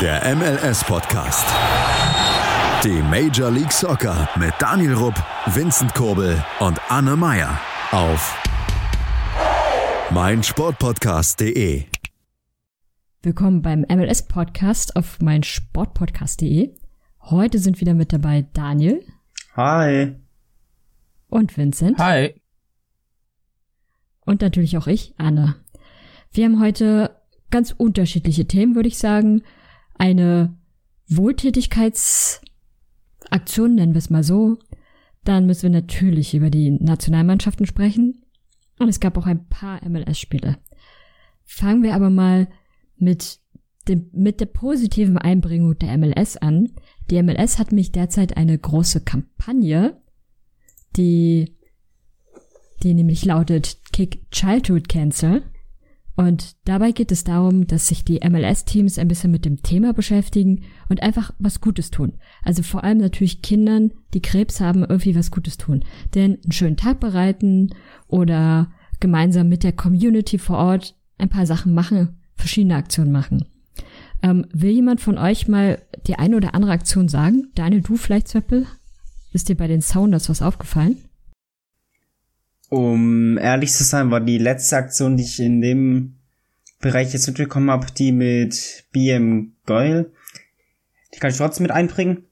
Der MLS-Podcast. Die Major League Soccer mit Daniel Rupp, Vincent Kurbel und Anne Meyer auf meinsportpodcast.de. Willkommen beim MLS-Podcast auf meinsportpodcast.de. Heute sind wieder mit dabei Daniel. Hi. Und Vincent. Hi. Und natürlich auch ich, Anne. Wir haben heute ganz unterschiedliche Themen, würde ich sagen. Eine Wohltätigkeitsaktion, nennen wir es mal so. Dann müssen wir natürlich über die Nationalmannschaften sprechen. Und es gab auch ein paar MLS-Spiele. Fangen wir aber mal mit, dem, mit der positiven Einbringung der MLS an. Die MLS hat mich derzeit eine große Kampagne, die, die nämlich lautet Kick Childhood Cancer. Und dabei geht es darum, dass sich die MLS-Teams ein bisschen mit dem Thema beschäftigen und einfach was Gutes tun. Also vor allem natürlich Kindern, die Krebs haben, irgendwie was Gutes tun. Denn einen schönen Tag bereiten oder gemeinsam mit der Community vor Ort ein paar Sachen machen, verschiedene Aktionen machen. Ähm, will jemand von euch mal die eine oder andere Aktion sagen? Daniel, du vielleicht, Zöppel? Ist dir bei den Sounders was aufgefallen? Um ehrlich zu sein, war die letzte Aktion, die ich in dem Bereich jetzt mitbekommen habe, die mit BM Goyle. Die kann ich trotzdem mit einbringen.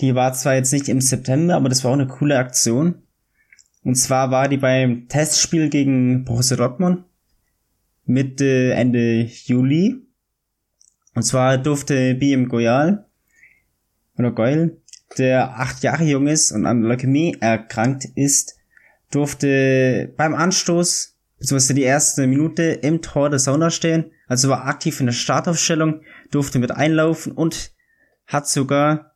Die war zwar jetzt nicht im September, aber das war auch eine coole Aktion. Und zwar war die beim Testspiel gegen Borussia Dortmund Mitte, Ende Juli. Und zwar durfte BM Goyal oder Goyle, der acht Jahre jung ist und an Leukämie erkrankt ist, durfte beim Anstoß, beziehungsweise die erste Minute im Tor der Sauna stehen, also war aktiv in der Startaufstellung, durfte mit einlaufen und hat sogar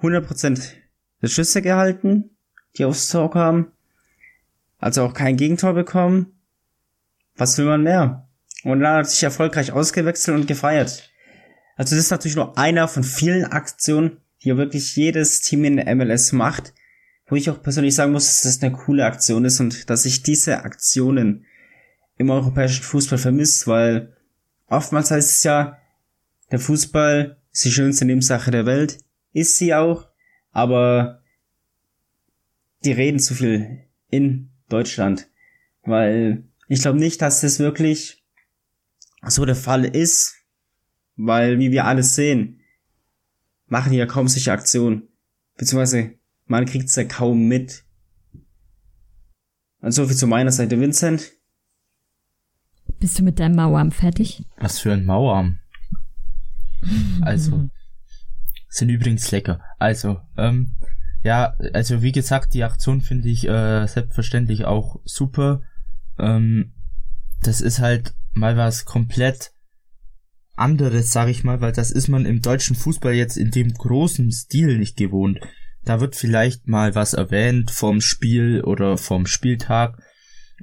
100% der Schüsse gehalten, die aufs Tor kamen. Also auch kein Gegentor bekommen. Was will man mehr? Und dann hat sich erfolgreich ausgewechselt und gefeiert. Also das ist natürlich nur einer von vielen Aktionen, die wirklich jedes Team in der MLS macht, wo ich auch persönlich sagen muss, dass das eine coole Aktion ist und dass ich diese Aktionen im europäischen Fußball vermisst, weil oftmals heißt es ja, der Fußball ist die schönste Nebensache der Welt. Ist sie auch, aber die reden zu viel in Deutschland, weil ich glaube nicht, dass das wirklich so der Fall ist, weil wie wir alles sehen, machen die ja kaum solche Aktionen, beziehungsweise man kriegt's ja kaum mit. Und so viel zu meiner Seite, Vincent. Bist du mit deinem Mauerarm fertig? Was für ein Mauerarm. Also, sind übrigens lecker. Also, ähm, ja, also wie gesagt, die Aktion finde ich äh, selbstverständlich auch super. Ähm, das ist halt mal was komplett anderes, sag ich mal, weil das ist man im deutschen Fußball jetzt in dem großen Stil nicht gewohnt. Da wird vielleicht mal was erwähnt vom Spiel oder vom Spieltag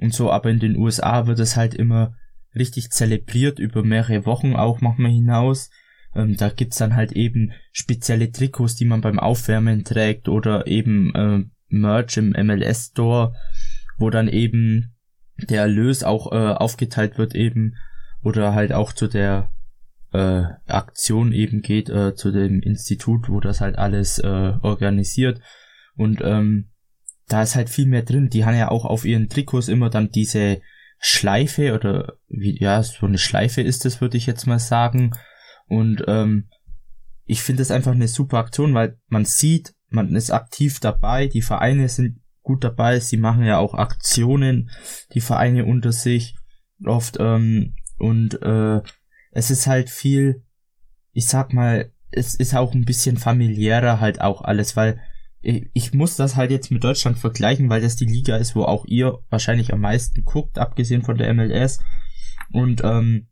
und so, aber in den USA wird es halt immer richtig zelebriert über mehrere Wochen auch manchmal hinaus. Ähm, da gibt's dann halt eben spezielle Trikots, die man beim Aufwärmen trägt oder eben äh, Merch im MLS Store, wo dann eben der Erlös auch äh, aufgeteilt wird eben oder halt auch zu der äh, Aktion eben geht, äh, zu dem Institut, wo das halt alles äh, organisiert. Und ähm, da ist halt viel mehr drin. Die haben ja auch auf ihren Trikots immer dann diese Schleife oder wie, ja, so eine Schleife ist das, würde ich jetzt mal sagen. Und ähm, ich finde es einfach eine super Aktion, weil man sieht, man ist aktiv dabei, die Vereine sind gut dabei, sie machen ja auch Aktionen, die Vereine unter sich oft ähm, und äh, es ist halt viel, ich sag mal, es ist auch ein bisschen familiärer halt auch alles, weil ich, muss das halt jetzt mit Deutschland vergleichen, weil das die Liga ist, wo auch ihr wahrscheinlich am meisten guckt, abgesehen von der MLS. Und ähm,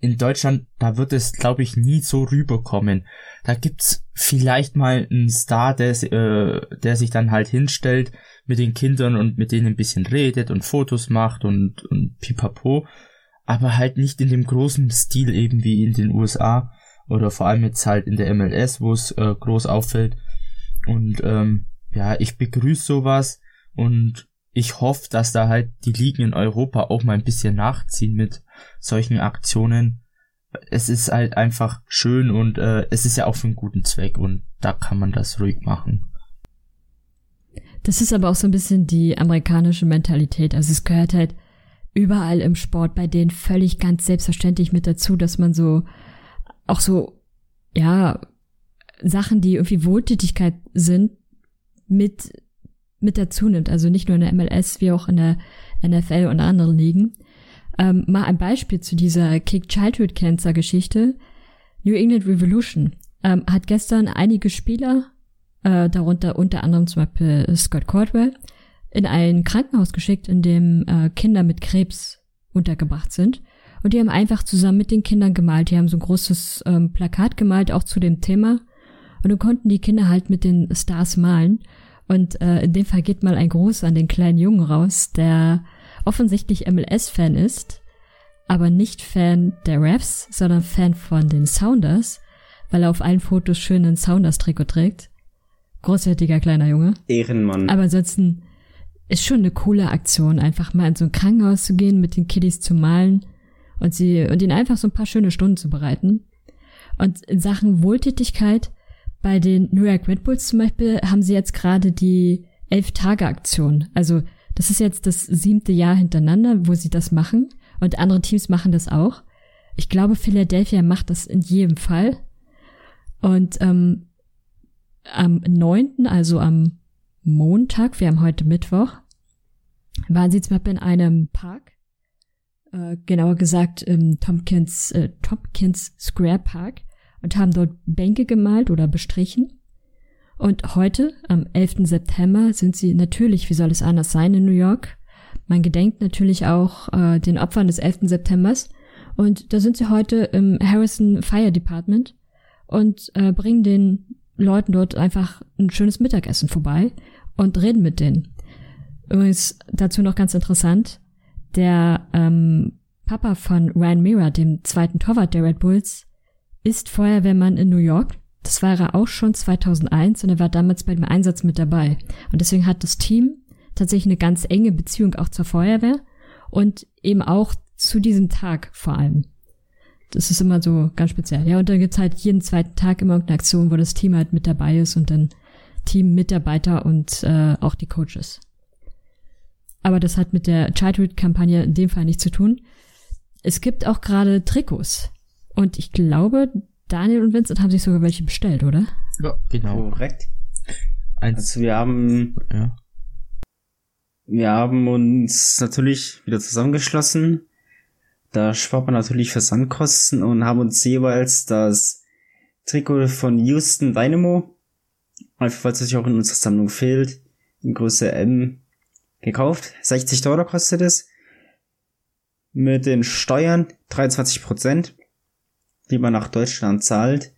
in Deutschland, da wird es, glaube ich, nie so rüberkommen. Da gibt's vielleicht mal einen Star, der, äh, der sich dann halt hinstellt mit den Kindern und mit denen ein bisschen redet und Fotos macht und, und pipapo aber halt nicht in dem großen Stil eben wie in den USA oder vor allem jetzt halt in der MLS, wo es äh, groß auffällt. Und ähm, ja, ich begrüße sowas und ich hoffe, dass da halt die Ligen in Europa auch mal ein bisschen nachziehen mit solchen Aktionen. es ist halt einfach schön und äh, es ist ja auch für einen guten Zweck und da kann man das ruhig machen. Das ist aber auch so ein bisschen die amerikanische Mentalität. Also es gehört halt überall im Sport bei denen völlig ganz selbstverständlich mit dazu, dass man so auch so, ja, Sachen, die irgendwie Wohltätigkeit sind, mit, mit dazu nimmt. Also nicht nur in der MLS, wie auch in der NFL und anderen Ligen. Ähm, mal ein Beispiel zu dieser Kick Childhood Cancer Geschichte. New England Revolution ähm, hat gestern einige Spieler, äh, darunter unter anderem zum Beispiel Scott Cordwell, in ein Krankenhaus geschickt, in dem äh, Kinder mit Krebs untergebracht sind. Und die haben einfach zusammen mit den Kindern gemalt. Die haben so ein großes ähm, Plakat gemalt, auch zu dem Thema. Und dann konnten die Kinder halt mit den Stars malen. Und äh, in dem Fall geht mal ein Gruß an den kleinen Jungen raus, der offensichtlich MLS-Fan ist, aber nicht Fan der Refs, sondern Fan von den Sounders, weil er auf allen Fotos schön ein Sounders-Trikot trägt. Großartiger kleiner Junge. Ehrenmann. Aber ansonsten ist schon eine coole Aktion, einfach mal in so ein Krankenhaus zu gehen, mit den Kiddies zu malen und sie und ihnen einfach so ein paar schöne Stunden zu bereiten. Und in Sachen Wohltätigkeit bei den New York Red Bulls zum Beispiel haben sie jetzt gerade die Elf-Tage-Aktion. Also das ist jetzt das siebte Jahr hintereinander, wo sie das machen. Und andere Teams machen das auch. Ich glaube, Philadelphia macht das in jedem Fall. Und ähm, am neunten, also am Montag, wir haben heute Mittwoch, waren sie zum Beispiel in einem Park, äh, genauer gesagt im Tompkins, äh, Tompkins Square Park und haben dort Bänke gemalt oder bestrichen. Und heute, am 11. September, sind sie natürlich, wie soll es anders sein, in New York. Man gedenkt natürlich auch äh, den Opfern des 11. Septembers. Und da sind sie heute im Harrison Fire Department und äh, bringen den Leuten dort einfach ein schönes Mittagessen vorbei und reden mit denen. Übrigens dazu noch ganz interessant, der ähm, Papa von Ryan Mira, dem zweiten Torwart der Red Bulls, ist Feuerwehrmann in New York. Das war er auch schon 2001 und er war damals bei dem Einsatz mit dabei. Und deswegen hat das Team tatsächlich eine ganz enge Beziehung auch zur Feuerwehr und eben auch zu diesem Tag vor allem. Das ist immer so ganz speziell. Ja, und dann gibt's halt jeden zweiten Tag immer irgendeine Aktion, wo das Team halt mit dabei ist und dann Team, Mitarbeiter und äh, auch die Coaches. Aber das hat mit der Childhood-Kampagne in dem Fall nichts zu tun. Es gibt auch gerade Trikots. Und ich glaube, Daniel und Vincent haben sich sogar welche bestellt, oder? Ja, genau. Korrekt. Eins, Also wir haben, ja. wir haben uns natürlich wieder zusammengeschlossen. Da spart man natürlich Versandkosten und haben uns jeweils das Trikot von Houston Dynamo, einfach falls es sich auch in unserer Sammlung fehlt, in Größe M gekauft. 60 Dollar kostet es. Mit den Steuern 23 Prozent, die man nach Deutschland zahlt,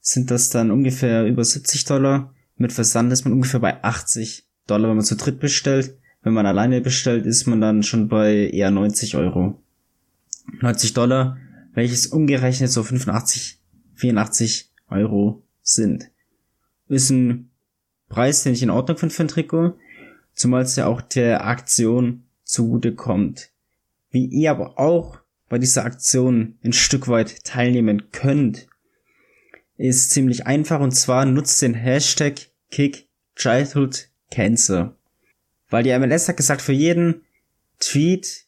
sind das dann ungefähr über 70 Dollar. Mit Versand ist man ungefähr bei 80 Dollar, wenn man zu dritt bestellt. Wenn man alleine bestellt, ist man dann schon bei eher 90 Euro. 90 Dollar, welches umgerechnet so 85, 84 Euro sind. Ist ein Preis, den ich in Ordnung finde für ein Trikot, zumal es ja auch der Aktion zugute kommt. Wie ihr aber auch bei dieser Aktion ein Stück weit teilnehmen könnt, ist ziemlich einfach und zwar nutzt den Hashtag Kick Childhood Cancer. Weil die MLS hat gesagt, für jeden Tweet,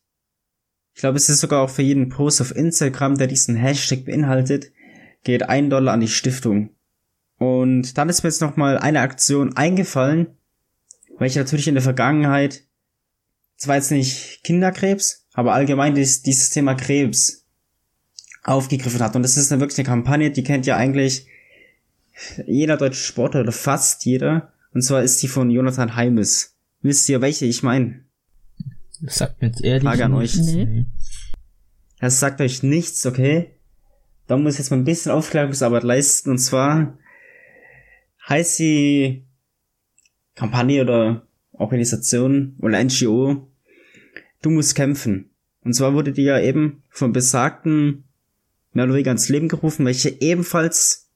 ich glaube, es ist sogar auch für jeden Post auf Instagram, der diesen Hashtag beinhaltet, geht ein Dollar an die Stiftung. Und dann ist mir jetzt nochmal eine Aktion eingefallen, weil ich natürlich in der Vergangenheit, zwar jetzt nicht Kinderkrebs, aber allgemein dieses, dieses Thema Krebs aufgegriffen hat. Und das ist eine wirklich eine Kampagne, die kennt ja eigentlich jeder deutsche Sportler oder fast jeder. Und zwar ist die von Jonathan Heimes. Wisst ihr, welche ich meine? Sagt mir jetzt ehrlich. Frage an euch. Nee. Das sagt euch nichts, okay? Da muss ich jetzt mal ein bisschen Aufklärungsarbeit leisten. Und zwar heißt die Kampagne oder Organisation oder NGO Du musst kämpfen. Und zwar wurde die ja eben von besagten weniger ins Leben gerufen, welche ebenfalls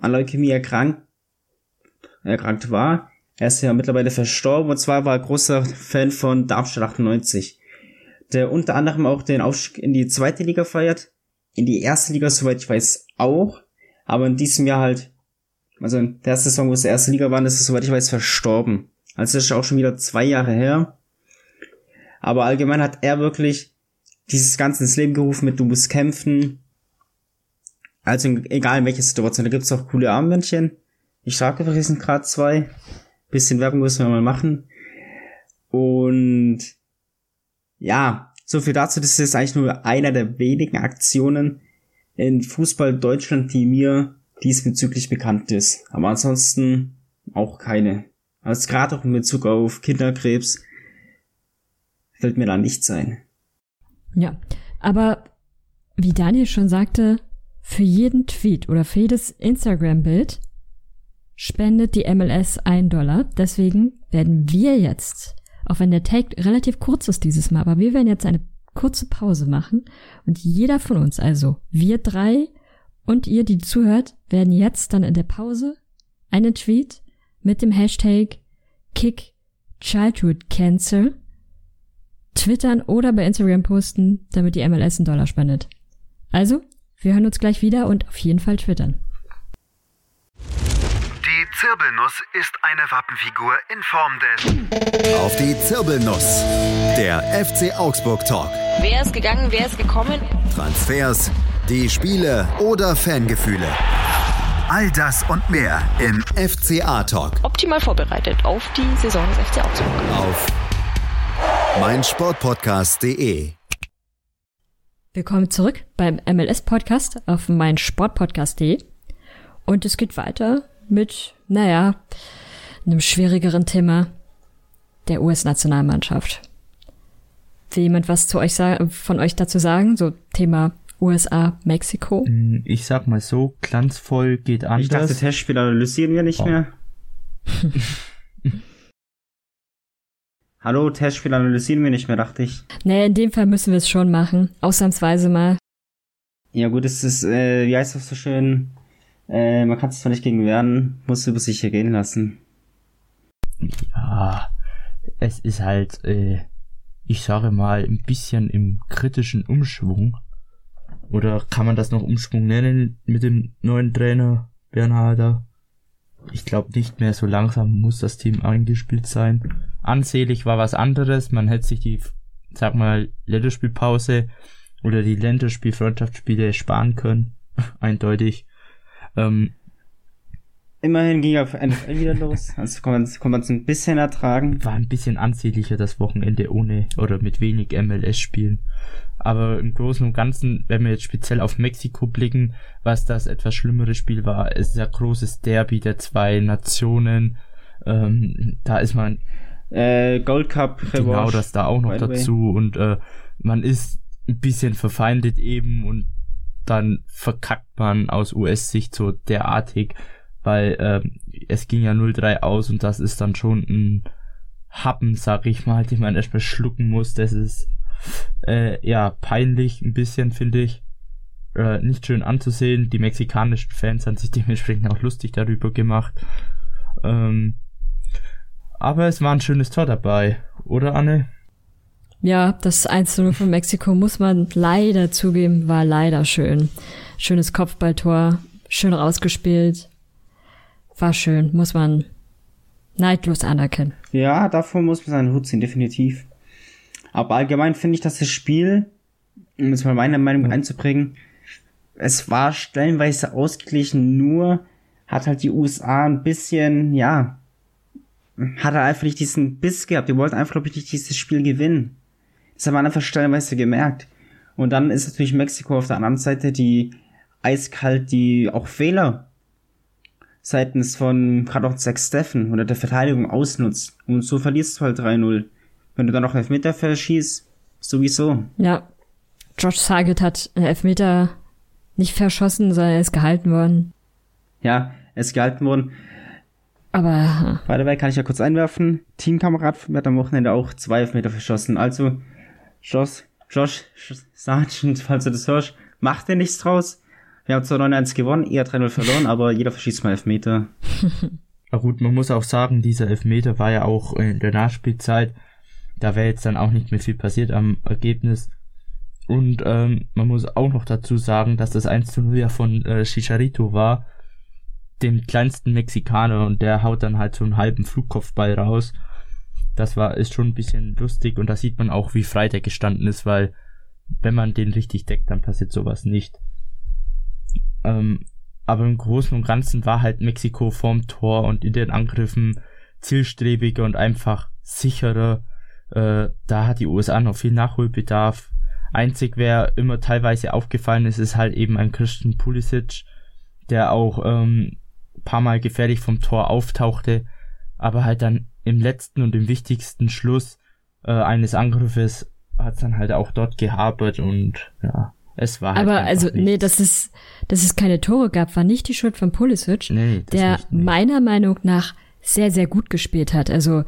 an Leukämie erkrankt, erkrankt war. Er ist ja mittlerweile verstorben und zwar war er großer Fan von Darmstadt 98, der unter anderem auch den Aufstieg in die zweite Liga feiert, in die erste Liga, soweit ich weiß, auch. Aber in diesem Jahr halt, also in der Saison, wo es die erste Liga war, ist es, soweit ich weiß, verstorben. Also das ist auch schon wieder zwei Jahre her. Aber allgemein hat er wirklich dieses Ganze ins Leben gerufen mit du musst kämpfen. Also egal in welcher Situation, da gibt's auch coole Armbändchen. Ich trage übrigens gerade zwei. Bisschen Werbung müssen wir mal machen. Und ja, so viel dazu. Das ist eigentlich nur einer der wenigen Aktionen in Fußball Deutschland, die mir diesbezüglich bekannt ist. Aber ansonsten auch keine. Also gerade auch in Bezug auf Kinderkrebs fällt mir da nichts ein. Ja, aber wie Daniel schon sagte, für jeden Tweet oder für jedes Instagram-Bild spendet die MLS ein Dollar. Deswegen werden wir jetzt, auch wenn der Take relativ kurz ist dieses Mal, aber wir werden jetzt eine kurze Pause machen und jeder von uns, also wir drei und ihr, die zuhört, werden jetzt dann in der Pause einen Tweet mit dem Hashtag Kick Childhood Cancer twittern oder bei Instagram posten, damit die MLS einen Dollar spendet. Also, wir hören uns gleich wieder und auf jeden Fall twittern. Die Zirbelnuss ist eine Wappenfigur in Form des Auf die Zirbelnuss. Der FC Augsburg Talk. Wer ist gegangen, wer ist gekommen? Transfers, die Spiele oder Fangefühle. All das und mehr im FCA Talk Optimal vorbereitet auf die Saison des FC Augsburg. auf meinsportpodcast.de. Willkommen zurück beim MLS-Podcast auf meinsportpodcast.de. Und es geht weiter mit, naja, einem schwierigeren Thema der US-Nationalmannschaft. Will jemand was zu euch sagen, von euch dazu sagen? So Thema USA, Mexiko? Hm, Ich sag mal so, glanzvoll geht Ich dachte, anders. Testspiel analysieren wir nicht Oh. mehr. Hallo, Testspiel analysieren wir nicht mehr, dachte ich. Naja, in dem Fall müssen wir es schon machen. Ausnahmsweise mal. Ja gut, es ist, äh, wie heißt das so schön? Äh, man kann es zwar nicht gegen wehren, muss über sich ergehen lassen. Ja, es ist halt, äh, ich sage mal, ein bisschen im kritischen Umschwung. Oder kann man das noch Umschwung nennen mit dem neuen Trainer Bernharder? Ich glaube nicht mehr so langsam muss das Team eingespielt sein. Ansehlich war was anderes. Man hätte sich die, sag mal, Länderspielpause oder die Länderspielfreundschaftsspiele sparen können. Eindeutig. Ähm, Immerhin ging auf NFL wieder los, also kann man es ein bisschen ertragen. war ein bisschen ansehnlicher das Wochenende ohne oder mit wenig MLS-Spielen. Aber im Großen und Ganzen, wenn wir jetzt speziell auf Mexiko blicken, was das etwas schlimmere Spiel war, es ist ja großes Derby der zwei Nationen. Ähm, da ist man Äh, Gold Cup genau Revanche. das da auch noch dazu und äh, man ist ein bisschen verfeindet eben und dann verkackt man aus US-Sicht so derartig, weil ähm, es ging ja 0-3 aus und das ist dann schon ein Happen, sag ich mal, den man erstmal schlucken muss. Das ist äh, ja peinlich ein bisschen, finde ich. Äh, nicht schön anzusehen. Die mexikanischen Fans haben sich dementsprechend auch lustig darüber gemacht. Ähm, aber es war ein schönes Tor dabei, oder Anne? Ja, das 1-0 von Mexiko muss man leider zugeben, war leider schön. Schönes Kopfballtor, schön rausgespielt. War schön, muss man neidlos anerkennen. Ja, davor muss man seinen Hut ziehen, definitiv. Aber allgemein finde ich, dass das Spiel, um jetzt mal meine Meinung einzubringen, es war stellenweise ausgeglichen, nur hat halt die USA ein bisschen, ja, hat er einfach nicht diesen Biss gehabt. Die wollten einfach, glaube ich, nicht dieses Spiel gewinnen. Das hat man einfach stellenweise gemerkt. Und dann ist natürlich Mexiko auf der anderen Seite, die eiskalt, die auch Fehler seitens von gerade auch Zach Steffen oder der Verteidigung ausnutzt. Und so verlierst du halt 3-0. Wenn du dann noch Elfmeter verschießt, sowieso. Ja, Josh Sargent hat einen Elfmeter nicht verschossen, sondern er ist gehalten worden. Ja, es gehalten worden. Aber By the way, kann ich ja kurz einwerfen. Teamkamerad von mir hat am Wochenende auch zwei Elfmeter verschossen. Also, Josh, Josh, Sargent, falls du das hörst, mach dir nichts draus. Wir haben zwar 9-1 gewonnen, eher 3-0 verloren, aber jeder verschießt mal Elfmeter. Na gut, man muss auch sagen, dieser Elfmeter war ja auch in der Nachspielzeit. Da wäre jetzt dann auch nicht mehr viel passiert am Ergebnis. Und ähm, man muss auch noch dazu sagen, dass das 1 zu 0 ja von äh, Chicharito war, dem kleinsten Mexikaner, und der haut dann halt so einen halben Flugkopfball raus. Das war, ist schon ein bisschen lustig und da sieht man auch, wie frei der gestanden ist, weil wenn man den richtig deckt, dann passiert sowas nicht. Ähm, aber im Großen und Ganzen war halt Mexiko vorm Tor und in den Angriffen zielstrebiger und einfach sicherer. Äh, da hat die USA noch viel Nachholbedarf. Einzig, wer immer teilweise aufgefallen ist, ist halt eben ein Christian Pulisic, der auch ähm, paar Mal gefährlich vom Tor auftauchte, aber halt dann im letzten und im wichtigsten Schluss äh, eines Angriffes hat dann halt auch dort gehabert und ja, es war halt Aber also, nichts. nee, dass es, dass es keine Tore gab, war nicht die Schuld von Pulisic, Nee, der nicht, nee. meiner Meinung nach sehr, sehr gut gespielt hat. Also,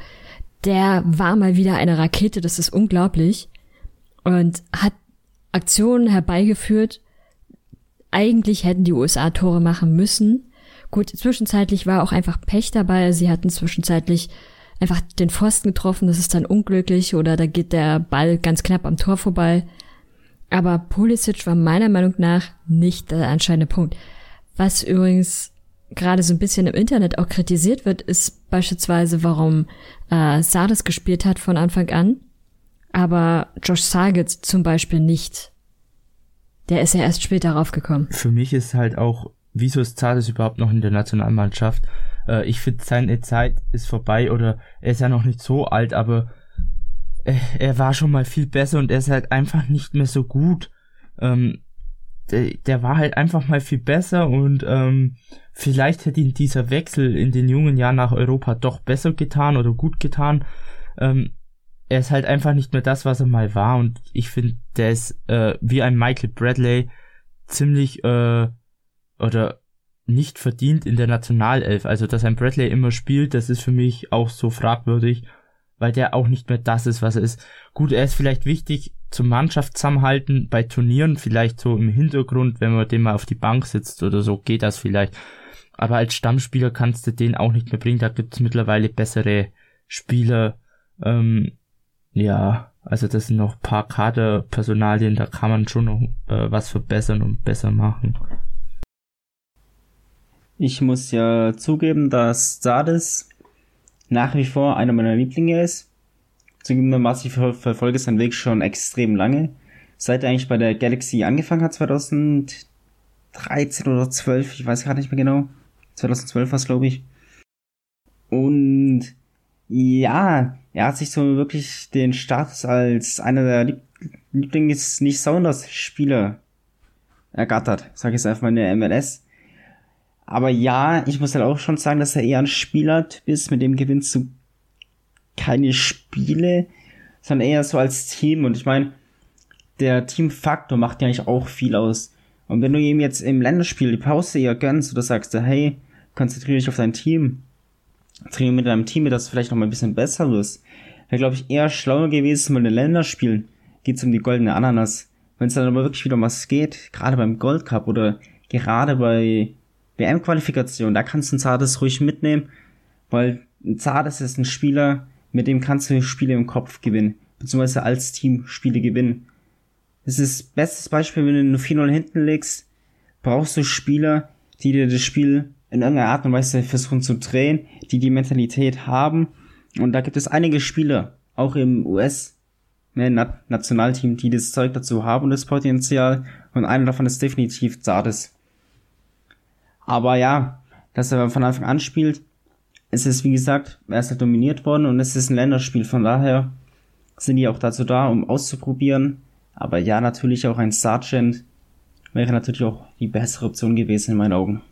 der war mal wieder eine Rakete, das ist unglaublich. Und hat Aktionen herbeigeführt. Eigentlich hätten die USA Tore machen müssen. Gut, zwischenzeitlich war auch einfach Pech dabei. Sie hatten zwischenzeitlich einfach den Pfosten getroffen, das ist dann unglücklich oder da geht der Ball ganz knapp am Tor vorbei. Aber Pulisic war meiner Meinung nach nicht der entscheidende Punkt. Was übrigens gerade so ein bisschen im Internet auch kritisiert wird, ist beispielsweise, warum äh, Sardes gespielt hat von Anfang an, aber Josh Sargent zum Beispiel nicht. Der ist ja erst später raufgekommen. Für mich ist halt auch, wieso ist Zades überhaupt noch in der Nationalmannschaft? Äh, ich finde, seine Zeit ist vorbei oder er ist ja noch nicht so alt, aber er war schon mal viel besser und er ist halt einfach nicht mehr so gut. Ähm, der, der war halt einfach mal viel besser und ähm, vielleicht hätte ihn dieser Wechsel in den jungen Jahren nach Europa doch besser getan oder gut getan. Ähm, er ist halt einfach nicht mehr das, was er mal war und ich finde, der ist äh, wie ein Michael Bradley ziemlich äh, oder nicht verdient in der Nationalelf. Also, dass ein Bradley immer spielt, das ist für mich auch so fragwürdig, weil der auch nicht mehr das ist, was er ist. Gut, er ist vielleicht wichtig zum Mannschaftszusammenhalten bei Turnieren, vielleicht so im Hintergrund, wenn man den mal auf die Bank sitzt oder so, geht das vielleicht. Aber als Stammspieler kannst du den auch nicht mehr bringen, da gibt's mittlerweile bessere Spieler. Ähm, ja, also das sind noch paar Kaderpersonalien, da kann man schon noch äh, was verbessern und besser machen. Ich muss ja zugeben, dass Sardes nach wie vor einer meiner Lieblinge ist. Zugegebenermaßen, ich ver verfolge seinen Weg schon extrem lange. Seit er eigentlich bei der Galaxy angefangen hat, 2013 oder 12, ich weiß gerade nicht mehr genau. 2012 war es, glaube ich. Und ja, er hat sich so wirklich den Status als einer der Lieb Lieblings nicht Sounders Spieler ergattert, sag ich jetzt einfach mal in der MLS. Aber ja, ich muss halt auch schon sagen, dass er eher ein Spielert ist, mit dem gewinnst du keine Spiele, sondern eher so als Team. Und ich meine, der Teamfaktor macht ja eigentlich auch viel aus. Und wenn du ihm jetzt im Länderspiel die Pause eher gönnst oder sagst, hey, konzentriere dich auf dein Team, trainiere mit deinem Team, dass du vielleicht noch mal ein bisschen besser wirst, wäre, glaube ich, eher schlauer gewesen, weil in Länderspielen geht's um die goldene Ananas. Wenn es dann aber wirklich wieder um was geht, gerade beim Gold Cup oder gerade bei WM-Qualifikation, da kannst du ein Zartes ruhig mitnehmen, weil ein Zartes ist ein Spieler, mit dem kannst du Spiele im Kopf gewinnen, beziehungsweise als Team Spiele gewinnen. Das ist bestes Beispiel, wenn du nur 4-0 hinten legst, brauchst du Spieler, die dir das Spiel in irgendeiner Art und Weise versuchen zu drehen, die die Mentalität haben. Und da gibt es einige Spieler, auch im US, ne, Na Nationalteam, die das Zeug dazu haben und das Potenzial. Und einer davon ist definitiv Zardes. Aber ja, dass er von Anfang an spielt, es ist wie gesagt, er ist halt dominiert worden und es ist ein Länderspiel. Von daher sind die auch dazu da, um auszuprobieren. Aber ja, natürlich auch ein Sergeant wäre natürlich auch die bessere Option gewesen in meinen Augen.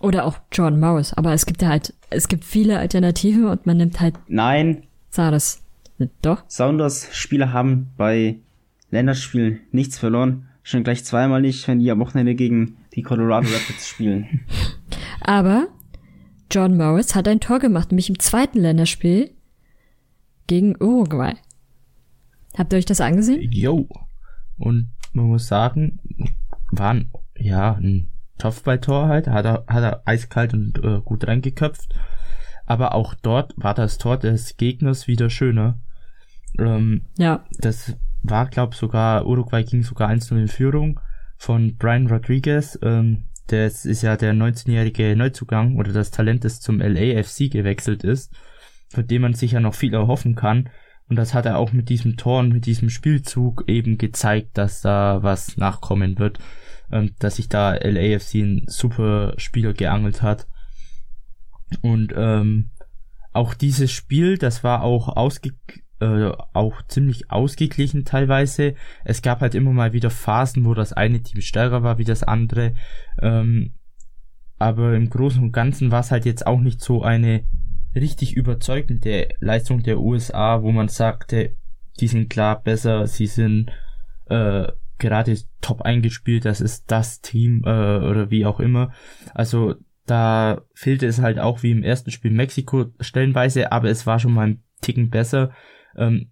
Oder auch John Morris. Aber es gibt ja halt, es gibt viele Alternativen und man nimmt halt Nein, Sardes. Doch? Sounders Spieler haben bei Länderspielen nichts verloren. Schon gleich zweimal nicht, wenn die am Wochenende gegen die Colorado Rapids spielen. Aber John Morris hat ein Tor gemacht, nämlich im zweiten Länderspiel gegen Uruguay. Habt ihr euch das angesehen? Yo. Und man muss sagen, war ein, ja, ein Kopfballtor halt, hat er, hat er eiskalt und äh, gut reingeköpft. Aber auch dort war das Tor des Gegners wieder schöner. Ähm, Ja. das war, glaube sogar, Uruguay ging sogar 1-0 in Führung von Brian Rodriguez. Ähm, das ist ja der 19-jährige Neuzugang oder das Talent, das zum LAFC gewechselt ist, von dem man sich ja noch viel erhoffen kann. Und das hat er auch mit diesem Tor und mit diesem Spielzug eben gezeigt, dass da was nachkommen wird. Ähm, dass sich da LAFC ein super Spieler geangelt hat. Und ähm, auch dieses Spiel, das war auch ausge äh, auch ziemlich ausgeglichen teilweise. Es gab halt immer mal wieder Phasen, wo das eine Team stärker war wie das andere. Ähm, aber im Großen und Ganzen war es halt jetzt auch nicht so eine richtig überzeugende Leistung der USA, wo man sagte, die sind klar besser, sie sind äh, gerade top eingespielt, das ist das Team äh, oder wie auch immer. Also da fehlte es halt auch wie im ersten Spiel Mexiko stellenweise, aber es war schon mal ein Ticken besser. Ähm,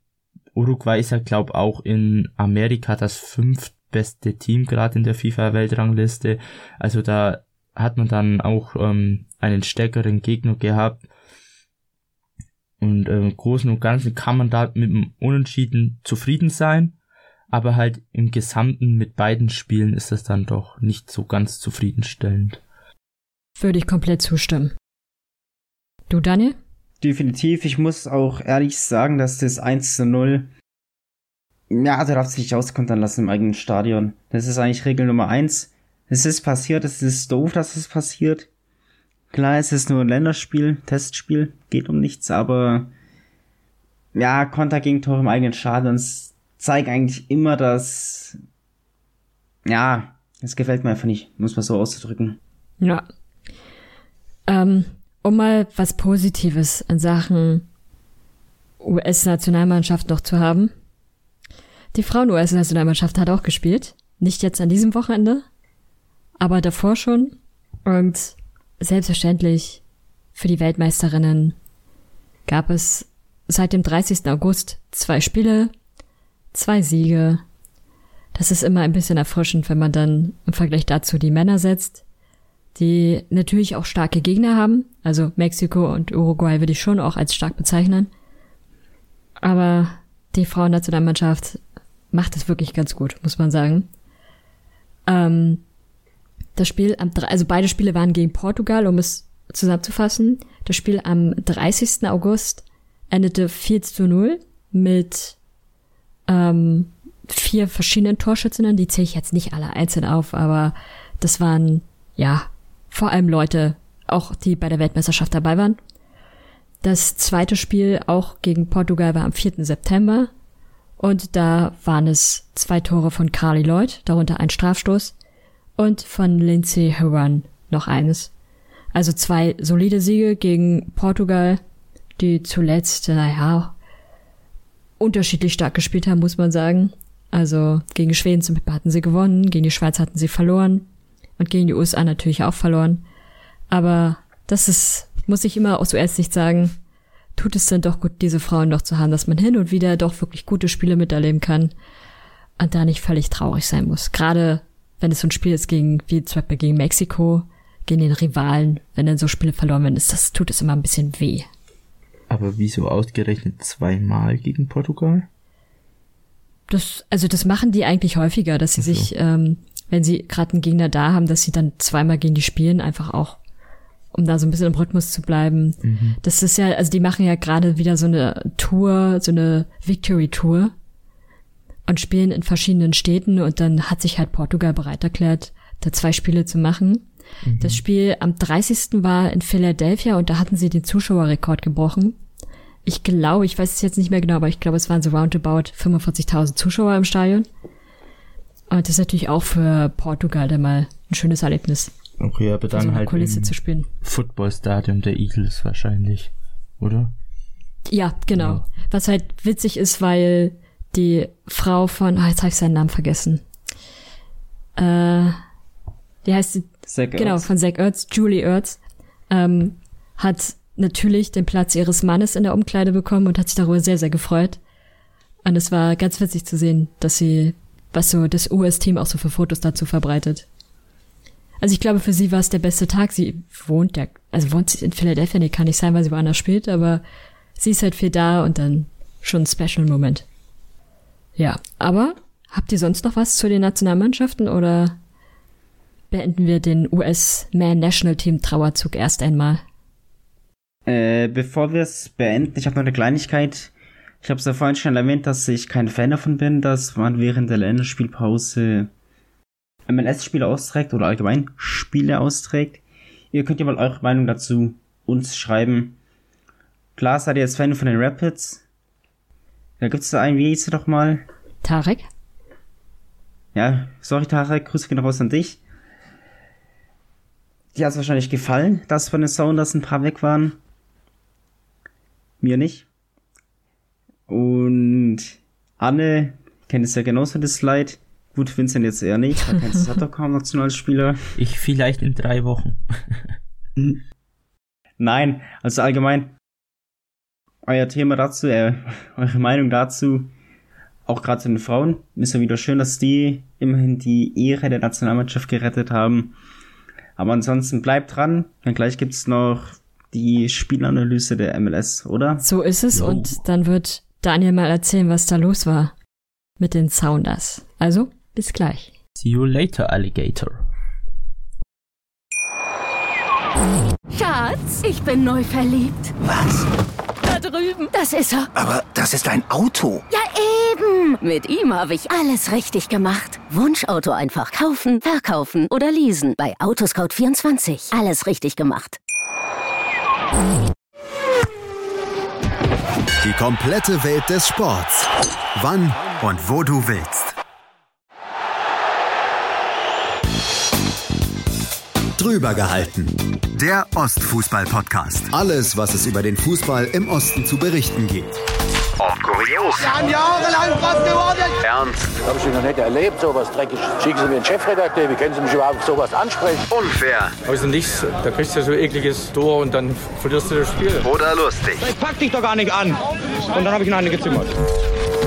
Uruguay ist ja, glaube auch in Amerika das fünftbeste Team gerade in der FIFA-Weltrangliste. Also da hat man dann auch ähm, einen stärkeren Gegner gehabt. Und äh, im Großen und Ganzen kann man da mit dem Unentschieden zufrieden sein. Aber halt im Gesamten mit beiden Spielen ist das dann doch nicht so ganz zufriedenstellend. Würde ich komplett zustimmen. Du, Daniel? Definitiv. Ich muss auch ehrlich sagen, dass das 1 zu 0, ja, da darf sich nicht auskontern lassen im eigenen Stadion. Das ist eigentlich Regel Nummer 1. Es ist passiert, es ist doof, dass es passiert. Klar, es ist nur ein Länderspiel, Testspiel, geht um nichts, aber ja, Kontergegentor im eigenen Stadion zeigt eigentlich immer, dass ja, es gefällt mir einfach nicht, muss man so auszudrücken. Ja. Ähm, um mal was Positives in Sachen US-Nationalmannschaft noch zu haben. Die Frauen-US-Nationalmannschaft hat auch gespielt. Nicht jetzt an diesem Wochenende, aber davor schon. Und selbstverständlich für die Weltmeisterinnen gab es seit dem 30. August zwei Spiele, zwei Siege. Das ist immer ein bisschen erfrischend, wenn man dann im Vergleich dazu die Männer setzt die natürlich auch starke Gegner haben. Also Mexiko und Uruguay würde ich schon auch als stark bezeichnen. Aber die Frauennationalmannschaft macht es wirklich ganz gut, muss man sagen. Ähm, das Spiel am, also beide Spiele waren gegen Portugal, um es zusammenzufassen. Das Spiel am 30. August endete 4 zu 0 mit ähm, vier verschiedenen Torschützinnen. Die zähle ich jetzt nicht alle einzeln auf, aber das waren, ja, vor allem Leute, auch die bei der Weltmeisterschaft dabei waren. Das zweite Spiel auch gegen Portugal war am 4. September und da waren es zwei Tore von Carly Lloyd, darunter ein Strafstoß und von Lindsay Horan noch eines. Also zwei solide Siege gegen Portugal, die zuletzt, naja, unterschiedlich stark gespielt haben, muss man sagen. Also gegen Schweden zum Beispiel hatten sie gewonnen, gegen die Schweiz hatten sie verloren und gegen die USA natürlich auch verloren. Aber das ist, muss ich immer aus US-Sicht sagen, tut es dann doch gut, diese Frauen noch zu haben, dass man hin und wieder doch wirklich gute Spiele miterleben kann und da nicht völlig traurig sein muss. Gerade wenn es so ein Spiel ist gegen, wie zum Beispiel gegen Mexiko, gegen den Rivalen, wenn dann so Spiele verloren werden, ist das, tut es immer ein bisschen weh. Aber wieso ausgerechnet zweimal gegen Portugal? Das, also das machen die eigentlich häufiger, dass sie also. sich ähm, wenn sie gerade einen Gegner da haben, dass sie dann zweimal gegen die spielen, einfach auch, um da so ein bisschen im Rhythmus zu bleiben. Mhm. Das ist ja, also die machen ja gerade wieder so eine Tour, so eine Victory-Tour und spielen in verschiedenen Städten und dann hat sich halt Portugal bereit erklärt, da zwei Spiele zu machen. Mhm. Das Spiel am 30. war in Philadelphia und da hatten sie den Zuschauerrekord gebrochen. Ich glaube, ich weiß es jetzt nicht mehr genau, aber ich glaube, es waren so roundabout 45.000 Zuschauer im Stadion. Und das ist natürlich auch für Portugal dann mal ein schönes Erlebnis. Okay, aber dann so halt Kulisse zu spielen. Footballstadion der Eagles wahrscheinlich, oder? Ja, genau. Ja. Was halt witzig ist, weil die Frau von, ah, jetzt habe ich seinen Namen vergessen. Äh, wie heißt sie? Zach genau, von Zach Ertz, Julie Ertz, ähm, hat natürlich den Platz ihres Mannes in der Umkleide bekommen und hat sich darüber sehr, sehr gefreut. Und es war ganz witzig zu sehen, dass sie was so das US-Team auch so für Fotos dazu verbreitet. Also ich glaube, für sie war es der beste Tag. Sie wohnt ja, also wohnt sie in Philadelphia, nee, kann nicht sein, weil sie woanders spielt, aber sie ist halt viel da und dann schon ein Special Moment. Ja, aber habt ihr sonst noch was zu den Nationalmannschaften oder beenden wir den US-Man National Team Trauerzug erst einmal? Äh, bevor wir es beenden, ich habe noch eine Kleinigkeit. Ich habe es ja vorhin schon erwähnt, dass ich kein Fan davon bin, dass man während der Länderspielpause MLS-Spiele austrägt oder allgemein Spiele austrägt. Ihr könnt ja mal eure Meinung dazu uns schreiben. Klar seid ihr jetzt Fan von den Rapids. Da gibt's da einen, wie hieß er doch mal? Tarek? Ja, sorry Tarek, Grüße gehen raus an dich. Dir hat's wahrscheinlich gefallen, dass von den Sounders ein paar weg waren. Mir nicht. Und Anne kennt es ja genauso das Leid. Gut, Vincent jetzt eher nicht, da kennst du doch kaum Nationalspieler. Ich vielleicht in drei Wochen. Nein, also allgemein, euer Thema dazu, äh, eure Meinung dazu, auch gerade zu den Frauen, ist ja wieder schön, dass die immerhin die Ehre der Nationalmannschaft gerettet haben. Aber ansonsten bleibt dran, denn gleich gibt's noch die Spielanalyse der MLS, oder? So ist es Jo. und dann wird Daniel mal erzählen, was da los war mit den Sounders. Also, bis gleich. See you later, Alligator. Schatz, ich bin neu verliebt. Was? Da drüben. Das ist er. Aber das ist ein Auto. Ja, eben. Mit ihm habe ich alles richtig gemacht. Wunschauto einfach kaufen, verkaufen oder leasen. Bei Autoscout24. Alles richtig gemacht. Die komplette Welt des Sports. Wann und wo du willst. Drüber gehalten. Der Ostfußball-Podcast. Alles, was es über den Fußball im Osten zu berichten gibt. Und kurios. Wir haben jahrelang was geworden. Ernst. Habe ich noch nicht erlebt, sowas Dreckiges. Schicken Sie mir einen Chefredakteur, wie können Sie mich überhaupt sowas ansprechen? Unfair Also nichts, da kriegst du so ekliges Tor und dann verlierst du das Spiel. oder lustig. Ich pack dich doch gar nicht an. Und dann habe ich ihn eine gezimmert.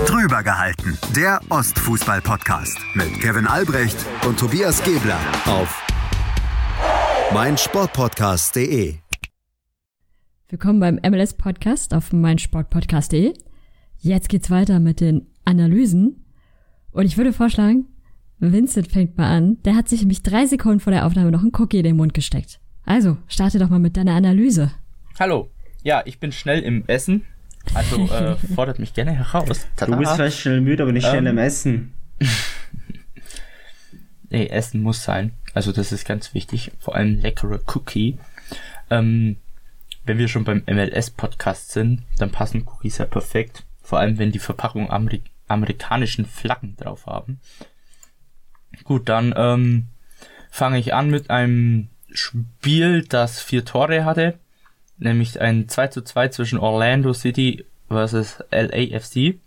Drüber gehalten. Der Ostfußball-Podcast. Mit Kevin Albrecht und Tobias Gebler. Auf meinsportpodcast.de. Willkommen beim MLS Podcast auf meinsportpodcast.de. Jetzt geht's weiter mit den Analysen. Und ich würde vorschlagen, Vincent fängt mal an. Der hat sich nämlich drei Sekunden vor der Aufnahme noch einen Cookie in den Mund gesteckt. Also, starte doch mal mit deiner Analyse. Hallo. Ja, ich bin schnell im Essen. Also äh, fordert mich gerne heraus. Du Tada. bist vielleicht schnell müde, aber nicht schnell Ähm. im Essen. Nee, Essen muss sein. Also das ist ganz wichtig. Vor allem leckere Cookie. Ähm, wenn wir schon beim MLS-Podcast sind, dann passen Cookies ja perfekt. Vor allem, wenn die Verpackung Ameri amerikanischen Flaggen drauf haben. Gut, dann ähm, fange ich an mit einem Spiel, das vier Tore hatte. Nämlich ein 2 zu 2 zwischen Orlando City versus LAFC.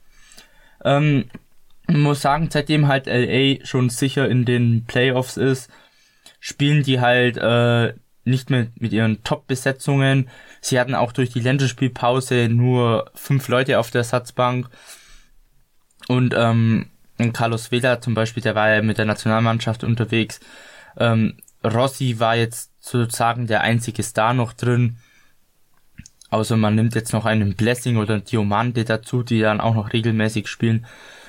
Ähm, muss sagen, seitdem halt LA schon sicher in den Playoffs ist, spielen die halt äh, nicht mehr mit ihren Top-Besetzungen. Sie hatten auch durch die Länderspielpause nur fünf Leute auf der Ersatzbank. Und ähm, Carlos Vela zum Beispiel, der war ja mit der Nationalmannschaft unterwegs. Ähm, Rossi war jetzt sozusagen der einzige Star noch drin. Außer man nimmt jetzt noch einen Blessing oder einen Diomante dazu, die dann auch noch regelmäßig spielen.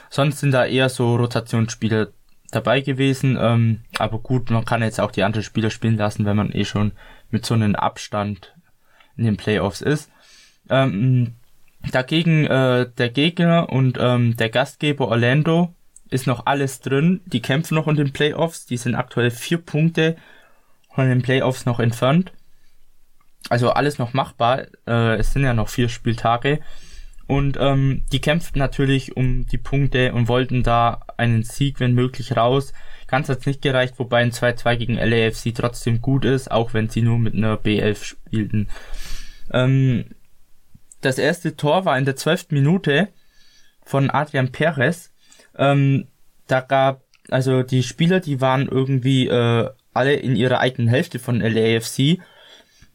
Sonst sind da eher so Rotationsspieler dabei gewesen. Ähm, aber gut, man kann jetzt auch die anderen Spieler spielen lassen, wenn man eh schon mit so einem Abstand in den Playoffs ist. Ähm, dagegen äh, der Gegner und ähm, der Gastgeber Orlando ist noch alles drin. Die kämpfen noch in den Playoffs. Die sind aktuell vier Punkte von den Playoffs noch entfernt. Also alles noch machbar. Äh, es sind ja noch vier Spieltage. Und ähm, die kämpften natürlich um die Punkte und wollten da einen Sieg, wenn möglich, raus. Ganz hat's nicht gereicht, wobei ein 2-2 gegen LAFC trotzdem gut ist, auch wenn sie nur mit einer B11 spielten. Ähm, das erste Tor war in der 12. Minute von Adrian Perez. Ähm, da gab, also die Spieler, die waren irgendwie äh, alle in ihrer eigenen Hälfte von LAFC.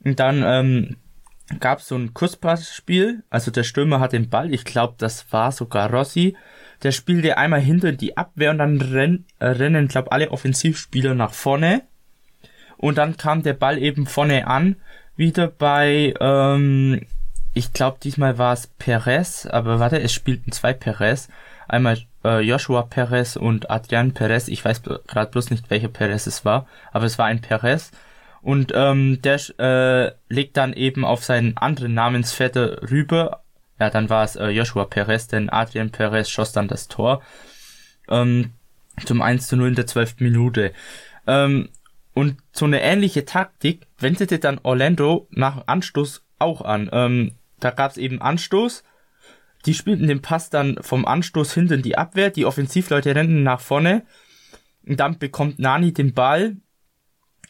Und dann ähm, gab es so ein Kusspassspiel, also der Stürmer hat den Ball, ich glaube, das war sogar Rossi, der spielte einmal hinter die Abwehr und dann renn, äh, rennen, glaube alle Offensivspieler nach vorne und dann kam der Ball eben vorne an, wieder bei, ähm, ich glaube, diesmal war es Perez, aber warte, es spielten zwei Perez, einmal äh, Joshua Perez und Adrian Perez. Ich weiß gerade bloß nicht, welcher Perez es war, aber es war ein Perez. Und ähm, der äh, legt dann eben auf seinen anderen Namensvetter rüber. Ja, dann war es äh, Joshua Perez, denn Adrian Perez schoss dann das Tor. Ähm, zum 1 zu 0 in der 12. Minute. Ähm, und so eine ähnliche Taktik wendete dann Orlando nach Anstoß auch an. Ähm, da gab es eben Anstoß. Die spielten den Pass dann vom Anstoß hinten in die Abwehr. Die Offensivleute rennen nach vorne. Und dann bekommt Nani den Ball.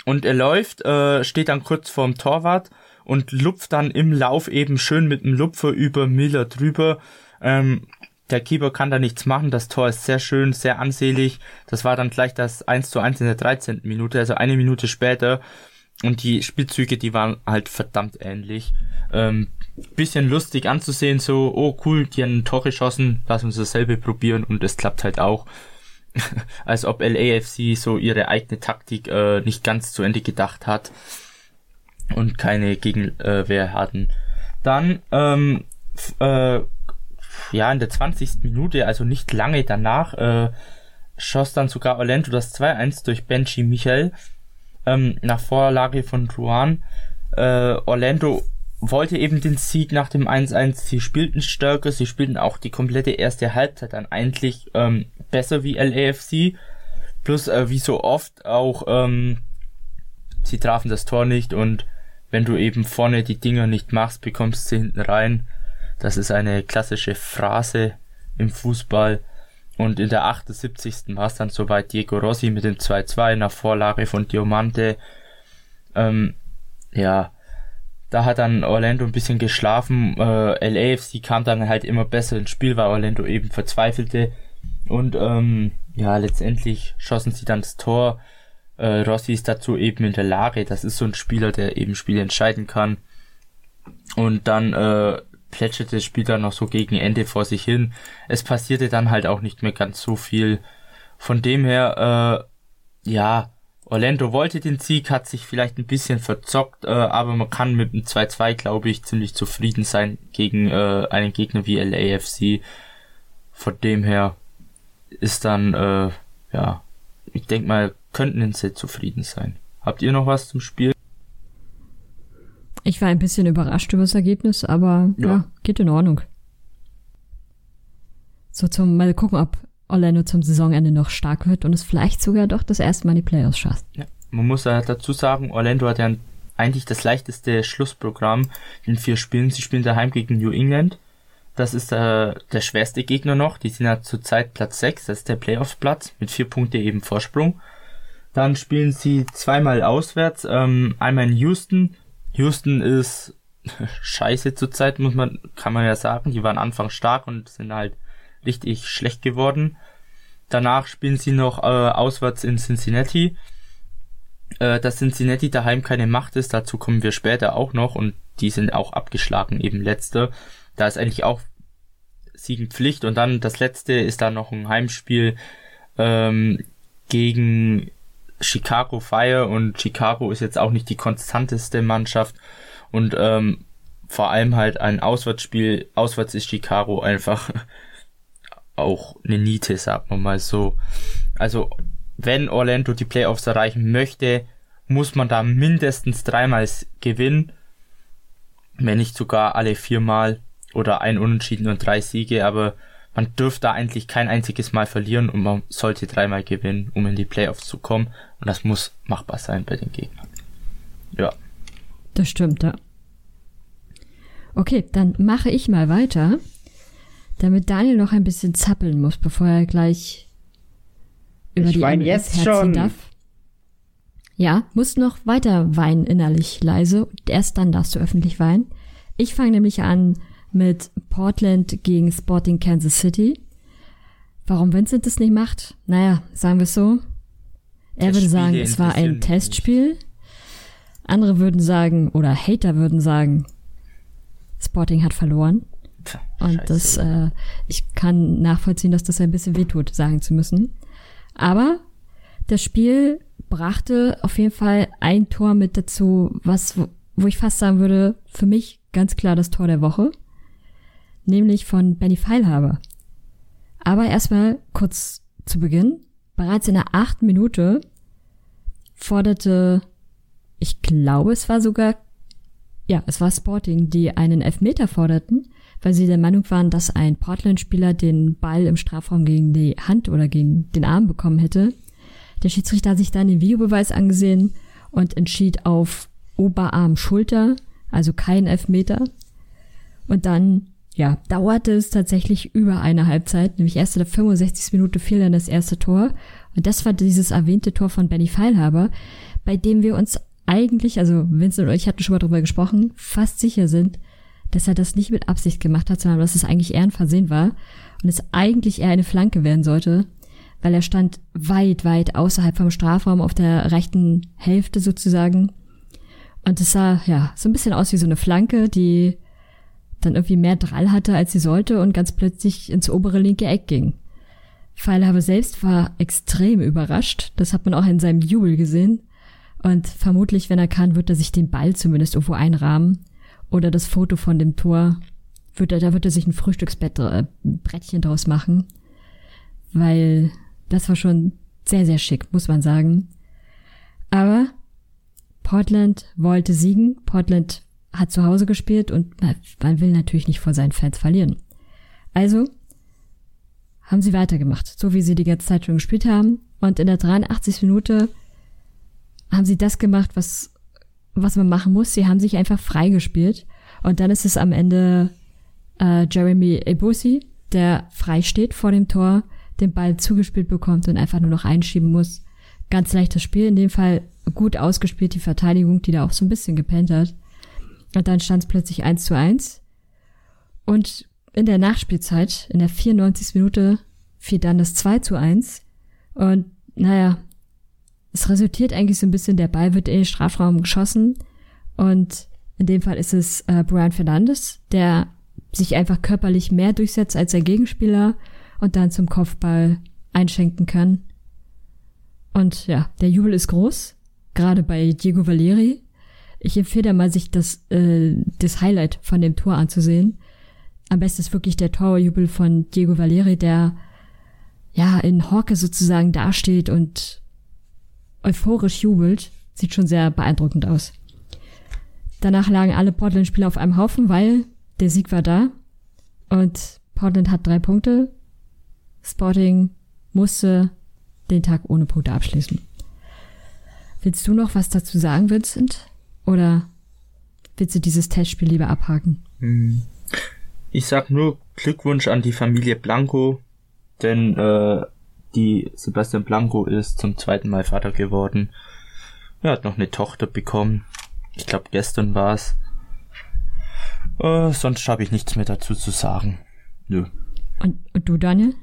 Und er läuft, äh, steht dann kurz vorm Torwart und lupft dann im Lauf eben schön mit dem Lupfer über Miller drüber. Ähm, der Keeper kann da nichts machen. Das Tor ist sehr schön, sehr ansehlich. Das war dann gleich das 1 zu 1 in der 13. Minute, also eine Minute später. Und die Spielzüge, die waren halt verdammt ähnlich. Ähm, bisschen lustig anzusehen, so, oh cool, die haben ein Tor geschossen, lass uns dasselbe probieren und es klappt halt auch. Als ob LAFC so ihre eigene Taktik äh, nicht ganz zu Ende gedacht hat und keine Gegenwehr hatten. Dann, ähm, äh, ja, in der 20. Minute, also nicht lange danach, äh, schoss dann sogar Orlando das 2-1 durch Benji Michael ähm, nach Vorlage von Ruan. Äh, Orlando wollte eben den Sieg nach dem 1-1. Sie spielten stärker, sie spielten auch die komplette erste Halbzeit dann eigentlich ähm, besser wie LAFC. Plus, äh, wie so oft auch, ähm, sie trafen das Tor nicht und wenn du eben vorne die Dinger nicht machst, bekommst du hinten rein. Das ist eine klassische Phrase im Fußball. Und in der 78. war es dann soweit Diego Rossi mit dem 2-2 nach Vorlage von Diamante. Ähm, ja, da hat dann Orlando ein bisschen geschlafen. Äh, LAFC kam dann halt immer besser ins Spiel, weil Orlando eben verzweifelte. Und ähm, ja, letztendlich schossen sie dann das Tor. Äh, Rossi ist dazu eben in der Lage. Das ist so ein Spieler, der eben Spiele entscheiden kann. Und dann äh, plätscherte das Spiel dann noch so gegen Ende vor sich hin. Es passierte dann halt auch nicht mehr ganz so viel. Von dem her, äh, ja, Orlando wollte den Sieg, hat sich vielleicht ein bisschen verzockt, äh, aber man kann mit dem 2-2, glaube ich, ziemlich zufrieden sein gegen äh, einen Gegner wie LAFC. Von dem her ist dann, äh, ja, ich denke mal, könnten sie zufrieden sein. Habt ihr noch was zum Spiel? Ich war ein bisschen überrascht über das Ergebnis, aber ja, ja geht in Ordnung. So zum mal gucken, ob Orlando zum Saisonende noch stark wird und es vielleicht sogar doch das erste Mal die Playoffs schafft. Ja, man muss dazu sagen, Orlando hat ja eigentlich das leichteste Schlussprogramm in vier Spielen. Sie spielen daheim gegen New England. Das ist äh, der schwerste Gegner noch. Die sind ja zurzeit Platz 6, das ist der Playoffs-Platz, mit vier Punkte eben Vorsprung. Dann spielen sie zweimal auswärts, ähm, einmal in Houston Houston ist scheiße zurzeit, muss man, kann man ja sagen. Die waren Anfang stark und sind halt richtig schlecht geworden. Danach spielen sie noch äh, auswärts in Cincinnati. Äh, dass Cincinnati daheim keine Macht ist, dazu kommen wir später auch noch und die sind auch abgeschlagen, eben letzte. Da ist eigentlich auch Siegen Pflicht und dann das letzte ist dann noch ein Heimspiel ähm, gegen Chicago Fire und Chicago ist jetzt auch nicht die konstanteste Mannschaft und ähm, vor allem halt ein Auswärtsspiel, auswärts ist Chicago einfach auch eine Niete, sagt man mal so. Also, wenn Orlando die Playoffs erreichen möchte, muss man da mindestens dreimal gewinnen, wenn nicht sogar alle viermal oder ein Unentschieden und drei Siege, aber man dürfte eigentlich kein einziges Mal verlieren und man sollte dreimal gewinnen, um in die Playoffs zu kommen. Und das muss machbar sein bei den Gegnern. Ja. Das stimmt, ja. Okay, dann mache ich mal weiter, damit Daniel noch ein bisschen zappeln muss, bevor er gleich über ich die wein jetzt schon. darf. Ja, musst noch weiter weinen innerlich leise. Erst dann darfst du öffentlich weinen. Ich fange nämlich an mit Portland gegen Sporting Kansas City. Warum Vincent das nicht macht? Naja, sagen wir es so. Er würde sagen, es war ein Testspiel. Andere würden sagen, oder Hater würden sagen, Sporting hat verloren. Und das, äh, ich kann nachvollziehen, dass das ein bisschen wehtut, sagen zu müssen. Aber das Spiel brachte auf jeden Fall ein Tor mit dazu, was, wo ich fast sagen würde, für mich ganz klar das Tor der Woche nämlich von Benny Feilhaber. Aber erstmal kurz zu Beginn. Bereits in der achten Minute forderte, ich glaube, es war sogar, ja, es war Sporting, die einen Elfmeter forderten, weil sie der Meinung waren, dass ein Portland-Spieler den Ball im Strafraum gegen die Hand oder gegen den Arm bekommen hätte. Der Schiedsrichter hat sich dann den Videobeweis angesehen und entschied auf Oberarm, Schulter, also kein Elfmeter. Und dann, ja, dauerte es tatsächlich über eine Halbzeit, nämlich erst in der 65. Minute fiel dann das erste Tor. Und das war dieses erwähnte Tor von Benny Feilhaber, bei dem wir uns eigentlich, also Vincent und ich hatten schon mal drüber gesprochen, fast sicher sind, dass er das nicht mit Absicht gemacht hat, sondern dass es eigentlich eher ein Versehen war und es eigentlich eher eine Flanke werden sollte, weil er stand weit, weit außerhalb vom Strafraum auf der rechten Hälfte sozusagen. Und es sah, ja, so ein bisschen aus wie so eine Flanke, die dann irgendwie mehr Drall hatte, als sie sollte und ganz plötzlich ins obere linke Eck ging. Pfeilhaber selbst war extrem überrascht. Das hat man auch in seinem Jubel gesehen. Und vermutlich, wenn er kann, wird er sich den Ball zumindest irgendwo einrahmen. Oder das Foto von dem Tor. Wird er, da wird er sich ein Frühstücksbrettchen äh, draus machen. Weil das war schon sehr, sehr schick, muss man sagen. Aber Portland wollte siegen. Portland hat zu Hause gespielt und man will natürlich nicht vor seinen Fans verlieren. Also haben sie weitergemacht, so wie sie die ganze Zeit schon gespielt haben. Und in der 83. Minute haben sie das gemacht, was, was man machen muss. Sie haben sich einfach freigespielt. Und dann ist es am Ende äh, Jeremy Ebusi, der frei steht vor dem Tor, den Ball zugespielt bekommt und einfach nur noch einschieben muss. Ganz leichtes Spiel, in dem Fall gut ausgespielt, die Verteidigung, die da auch so ein bisschen gepennt hat. Und dann stand es plötzlich 1 zu 1. Und in der Nachspielzeit, in der 94. Minute, fiel dann das 2 zu 1. Und naja, es resultiert eigentlich so ein bisschen, der Ball wird in den Strafraum geschossen. Und in dem Fall ist es äh, Brian Fernandes, der sich einfach körperlich mehr durchsetzt als sein Gegenspieler und dann zum Kopfball einschenken kann. Und ja, der Jubel ist groß, gerade bei Diego Valeri. Ich empfehle mal, sich das, äh, das Highlight von dem Tor anzusehen. Am besten ist wirklich der Torjubel von Diego Valeri, der ja in Hawke sozusagen dasteht und euphorisch jubelt. Sieht schon sehr beeindruckend aus. Danach lagen alle Portland-Spieler auf einem Haufen, weil der Sieg war da. Und Portland hat drei Punkte. Sporting musste den Tag ohne Punkte abschließen. Willst du noch was dazu sagen, Vincent? Oder willst du dieses Testspiel lieber abhaken? Hm. Ich sag nur Glückwunsch an die Familie Blanco, denn äh, die Sebastian Blanco ist zum zweiten Mal Vater geworden. Er hat noch eine Tochter bekommen. Ich glaube, gestern war's. Äh, sonst habe ich nichts mehr dazu zu sagen. Nö. Und, und du, Daniel?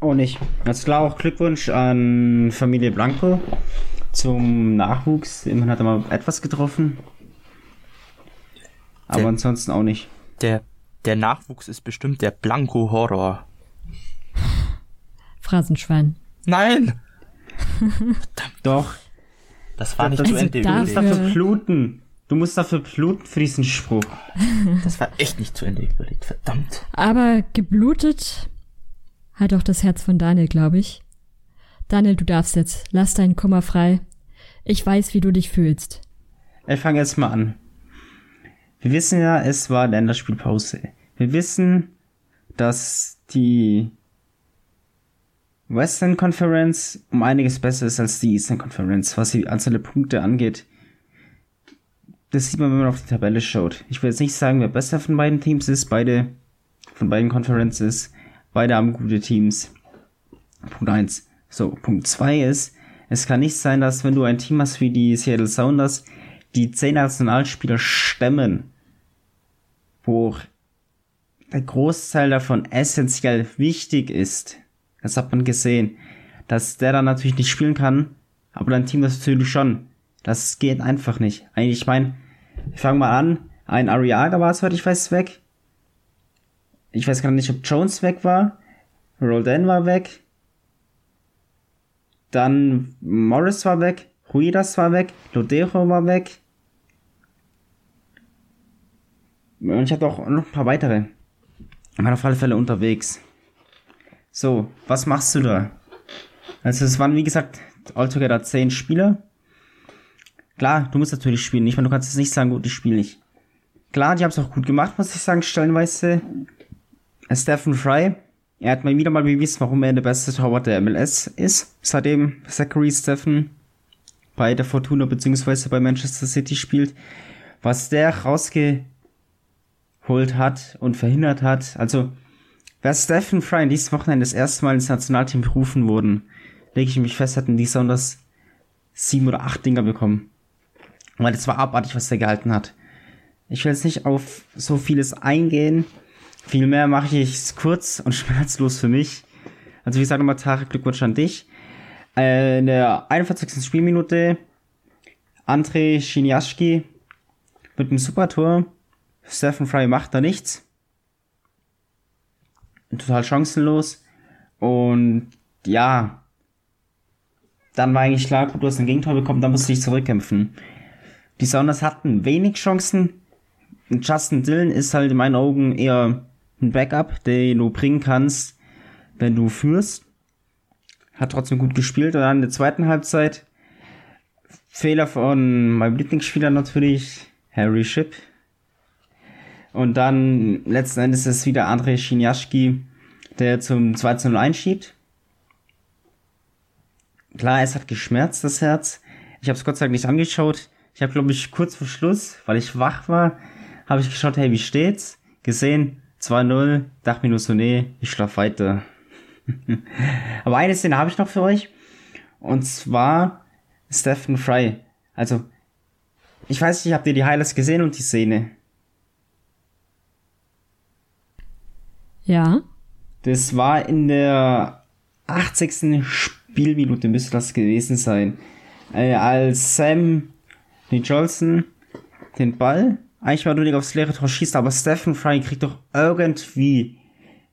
Oh, nicht. Ganz klar auch Glückwunsch an Familie Blanco zum Nachwuchs. Immerhin hat er mal etwas getroffen. Aber der, ansonsten auch nicht. Der, der Nachwuchs ist bestimmt der Blanco Horror. Phrasenschwein. Nein! Doch. Das war nicht also zu Ende Du musst dafür bluten. Du musst dafür bluten für diesen Spruch. Das war echt nicht zu Ende überlegt, verdammt. Aber geblutet hat auch das Herz von Daniel, glaube ich. Daniel, du darfst jetzt. Lass deinen Kummer frei. Ich weiß, wie du dich fühlst. Ich fange jetzt mal an. Wir wissen ja, es war Länderspielpause. Wir wissen, dass die Western Conference um einiges besser ist als die Eastern Conference, was die Anzahl der Punkte angeht. Das sieht man, wenn man auf die Tabelle schaut. Ich will jetzt nicht sagen, wer besser von beiden Teams ist, beide von beiden Conferences. Beide haben gute Teams. Punkt eins. So, Punkt zwei ist, es kann nicht sein, dass wenn du ein Team hast wie die Seattle Sounders, die zehn Nationalspieler stemmen, wo der Großteil davon essentiell wichtig ist, das hat man gesehen. Dass der dann natürlich nicht spielen kann, aber dein Team das natürlich schon. Das geht einfach nicht. Eigentlich, ich meine, ich fange mal an. Ein Ariaga war es heute, ich weiß, weg. Ich weiß gar nicht, ob Jones weg war. Roldan war weg. Dann Morris war weg. Ruidas war weg. Lodero war weg. Und ich hatte auch noch ein paar weitere. Ich war auf alle Fälle unterwegs. So, was machst du da? Also es waren, wie gesagt, altogether zehn Spieler. Klar, du musst natürlich spielen. Ich meine, du kannst jetzt nicht sagen, gut, ich spiele nicht. Klar, die haben es auch gut gemacht, muss ich sagen, stellenweise. Stephen Fry, er hat mal wieder mal bewiesen, warum er der beste Torwart der MLS ist, seitdem Zachary Stephen bei der Fortuna bzw. bei Manchester City spielt. Was der rausgeholt hat und verhindert hat, also wer Stephen Fry in diesem Wochenende das erste Mal ins Nationalteam berufen wurden, lege ich mich fest, hatten die besonders sieben oder acht Dinger bekommen. Weil das war abartig, was der gehalten hat. Ich will jetzt nicht auf so vieles eingehen. Vielmehr mache ich es kurz und schmerzlos für mich. Also wie gesagt nochmal, Tarek, Glückwunsch an dich. Äh, in der 41. Spielminute André Schiniaschki mit einem Supertor. Stephen Fry macht da nichts. Total chancenlos. Und ja, dann war eigentlich klar, gut, du hast ein Gegentor bekommen, dann musst du dich zurückkämpfen. Die Sounders hatten wenig Chancen. Justin Dillon ist halt in meinen Augen eher ein Backup, den du bringen kannst, wenn du führst. Hat trotzdem gut gespielt. Und dann in der zweiten Halbzeit Fehler von meinem Lieblingsspieler natürlich, Harry Ship. Und dann letzten Endes ist es wieder André Schiniaschki, der zum 2 0 einschiebt. Klar, es hat geschmerzt, das Herz. Ich habe es Gott sei Dank nicht angeschaut. Ich habe, glaube ich, kurz vor Schluss, weil ich wach war, habe ich geschaut, hey, wie steht's? Gesehen, 2-0, dachte mir nur so, nee, ich schlaf weiter. Aber eine Szene habe ich noch für euch. Und zwar Stephen Fry. Also, ich weiß nicht, habt ihr die Highlights gesehen und die Szene? Ja. Das war in der 80. Spielminute müsste das gewesen sein. Äh, als Sam Nicholson den Ball eigentlich mal nur aufs leere Tor schießt, aber Stephen Fry kriegt doch irgendwie,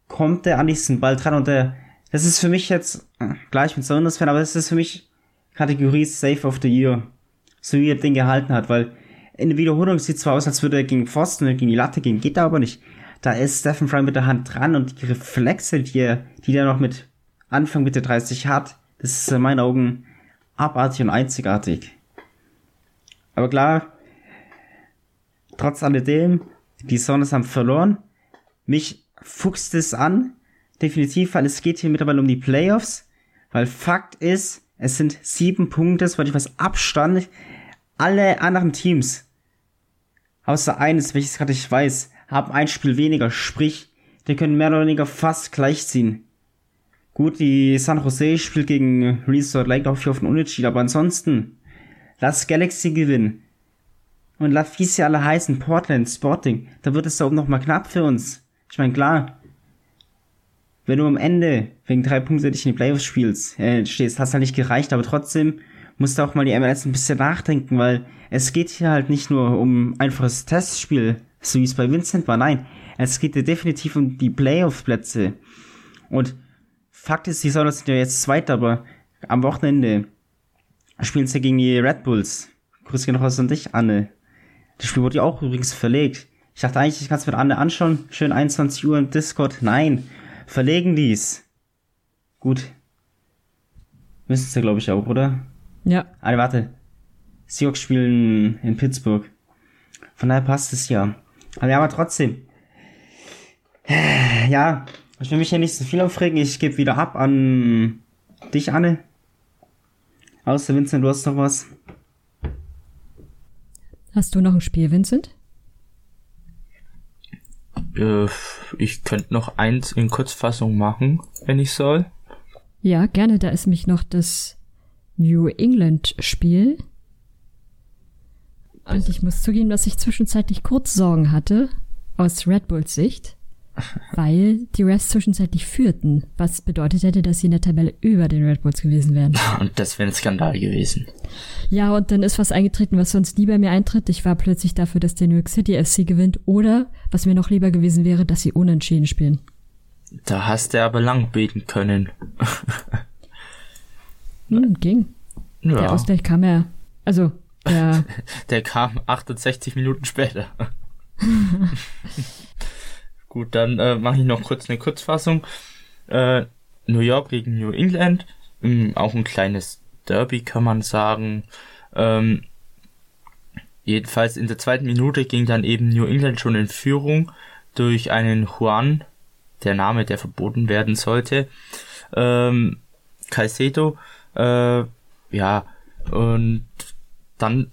kommt er an diesen Ball dran und der, das ist für mich jetzt, äh, gleich mit Saunders Fan, aber das ist für mich Kategorie Safe of the Year. So wie er den gehalten hat, weil in der Wiederholung sieht zwar aus, als würde er gegen Pfosten gegen die Latte gehen, geht aber nicht. Da ist Stephen Fry mit der Hand dran und die Reflexe, die er, die er noch mit Anfang Mitte 30 hat, das ist in meinen Augen abartig und einzigartig. Aber klar, trotz alledem, die Sonnes haben verloren. Mich fuchst es an, definitiv, weil es geht hier mittlerweile um die Playoffs. Weil Fakt ist, es sind sieben Punkte, weil ich was Abstand. Alle anderen Teams, außer eines, welches gerade ich weiß, haben ein Spiel weniger. Sprich, die können mehr oder weniger fast gleichziehen. Gut, die San Jose spielt gegen Resort Lake auch auf den Unentschieden, aber ansonsten, lass Galaxy gewinnen. Und lass wie sie alle heißen, Portland, Sporting, da wird es da oben nochmal knapp für uns. Ich meine, klar, wenn du am Ende wegen drei Punkte dich in die Playoffs spielst, äh, stehst, hast halt nicht gereicht, aber trotzdem musst du auch mal die MLS ein bisschen nachdenken, weil es geht hier halt nicht nur um einfaches Testspiel, so wie es bei Vincent war, nein, es geht definitiv um die Playoff-Plätze. Und Fakt ist, die Sounders sind ja jetzt Zweiter, aber am Wochenende spielen sie gegen die Red Bulls. Grüß dich noch was an dich, Anne. Das Spiel wurde ja auch übrigens verlegt. Ich dachte eigentlich, ich kann es mit Anne anschauen. Schön 21 Uhr im Discord. Nein, verlegen dies. Gut. Müssen sie, glaube ich, auch, oder? Ja. Ah, warte. Seahawks spielen in Pittsburgh. Von daher passt es ja. Aber ja, aber trotzdem. Ja, ich will mich ja nicht so viel aufregen. Ich gebe wieder ab an dich, Anne. Außer Vincent, du hast noch was. Hast du noch ein Spiel, Vincent? Äh, ich könnte noch eins in Kurzfassung machen, wenn ich soll. Ja, gerne. Da ist mich noch das New England Spiel. Und ich muss zugeben, dass ich zwischenzeitlich kurz Sorgen hatte, aus Red Bulls Sicht, weil die Refs zwischenzeitlich führten, was bedeutet hätte, dass sie in der Tabelle über den Red Bulls gewesen wären. Und das wäre ein Skandal gewesen. Ja, und dann ist was eingetreten, was sonst nie bei mir eintritt. Ich war plötzlich dafür, dass der New York City FC gewinnt oder, was mir noch lieber gewesen wäre, dass sie unentschieden spielen. Da hast du aber lang beten können. hm, ging. Ja. Der Ausgleich kam ja, also, der, Der kam 68 Minuten später. Gut, dann äh, mache ich noch kurz eine Kurzfassung. Äh, New York gegen New England, ähm, auch ein kleines Derby kann man sagen. Ähm, jedenfalls in der zweiten Minute ging dann eben New England schon in Führung durch einen Juan, der Name, der verboten werden sollte. Ähm, Caicedo, äh, ja, und dann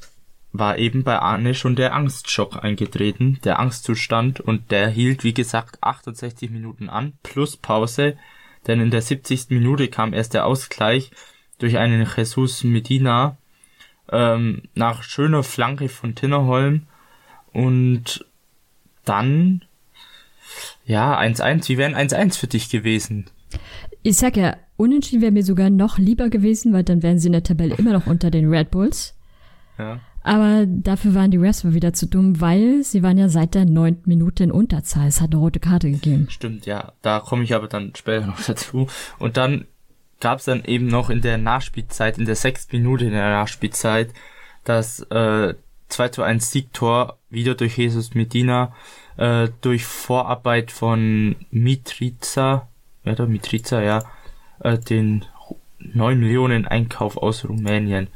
war eben bei Arne schon der Angstschock eingetreten, der Angstzustand, und der hielt, wie gesagt, 68 Minuten an, plus Pause, denn in der 70. Minute kam erst der Ausgleich durch einen Jesus Medina ähm, nach schöner Flanke von Tinnerholm und dann ja 1-1. Wie wären 1-1 für dich gewesen? Ich sag ja, unentschieden wäre mir sogar noch lieber gewesen, weil dann wären sie in der Tabelle immer noch unter den Red Bulls. Ja. Aber dafür waren die Refs wieder zu dumm, weil sie waren ja seit der neunten Minute in Unterzahl. Es hat eine rote Karte gegeben. Stimmt, ja. Da komme ich aber dann später noch dazu. Und dann gab es dann eben noch in der Nachspielzeit, in der sechsten Minute in der Nachspielzeit, das äh, 2 zu 1 Siegtor wieder durch Jesus Medina, äh, durch Vorarbeit von Mitriza, ja, der Mitriza, ja, äh, den 9 Millionen Einkauf aus Rumänien.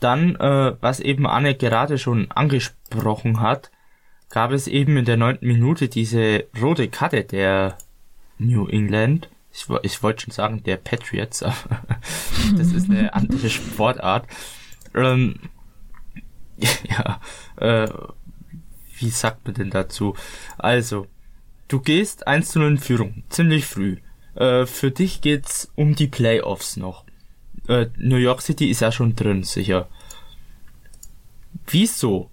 Dann, äh, was eben Anne gerade schon angesprochen hat, gab es eben in der neunten Minute diese rote Karte der New England. Ich, ich wollte schon sagen, der Patriots, aber das ist eine andere Sportart. Ähm, ja, äh, wie sagt man denn dazu? Also, du gehst 1 zu 0 in Führung, ziemlich früh. Äh, für dich geht's um die Playoffs noch äh, New York City ist ja schon drin, sicher. Wieso?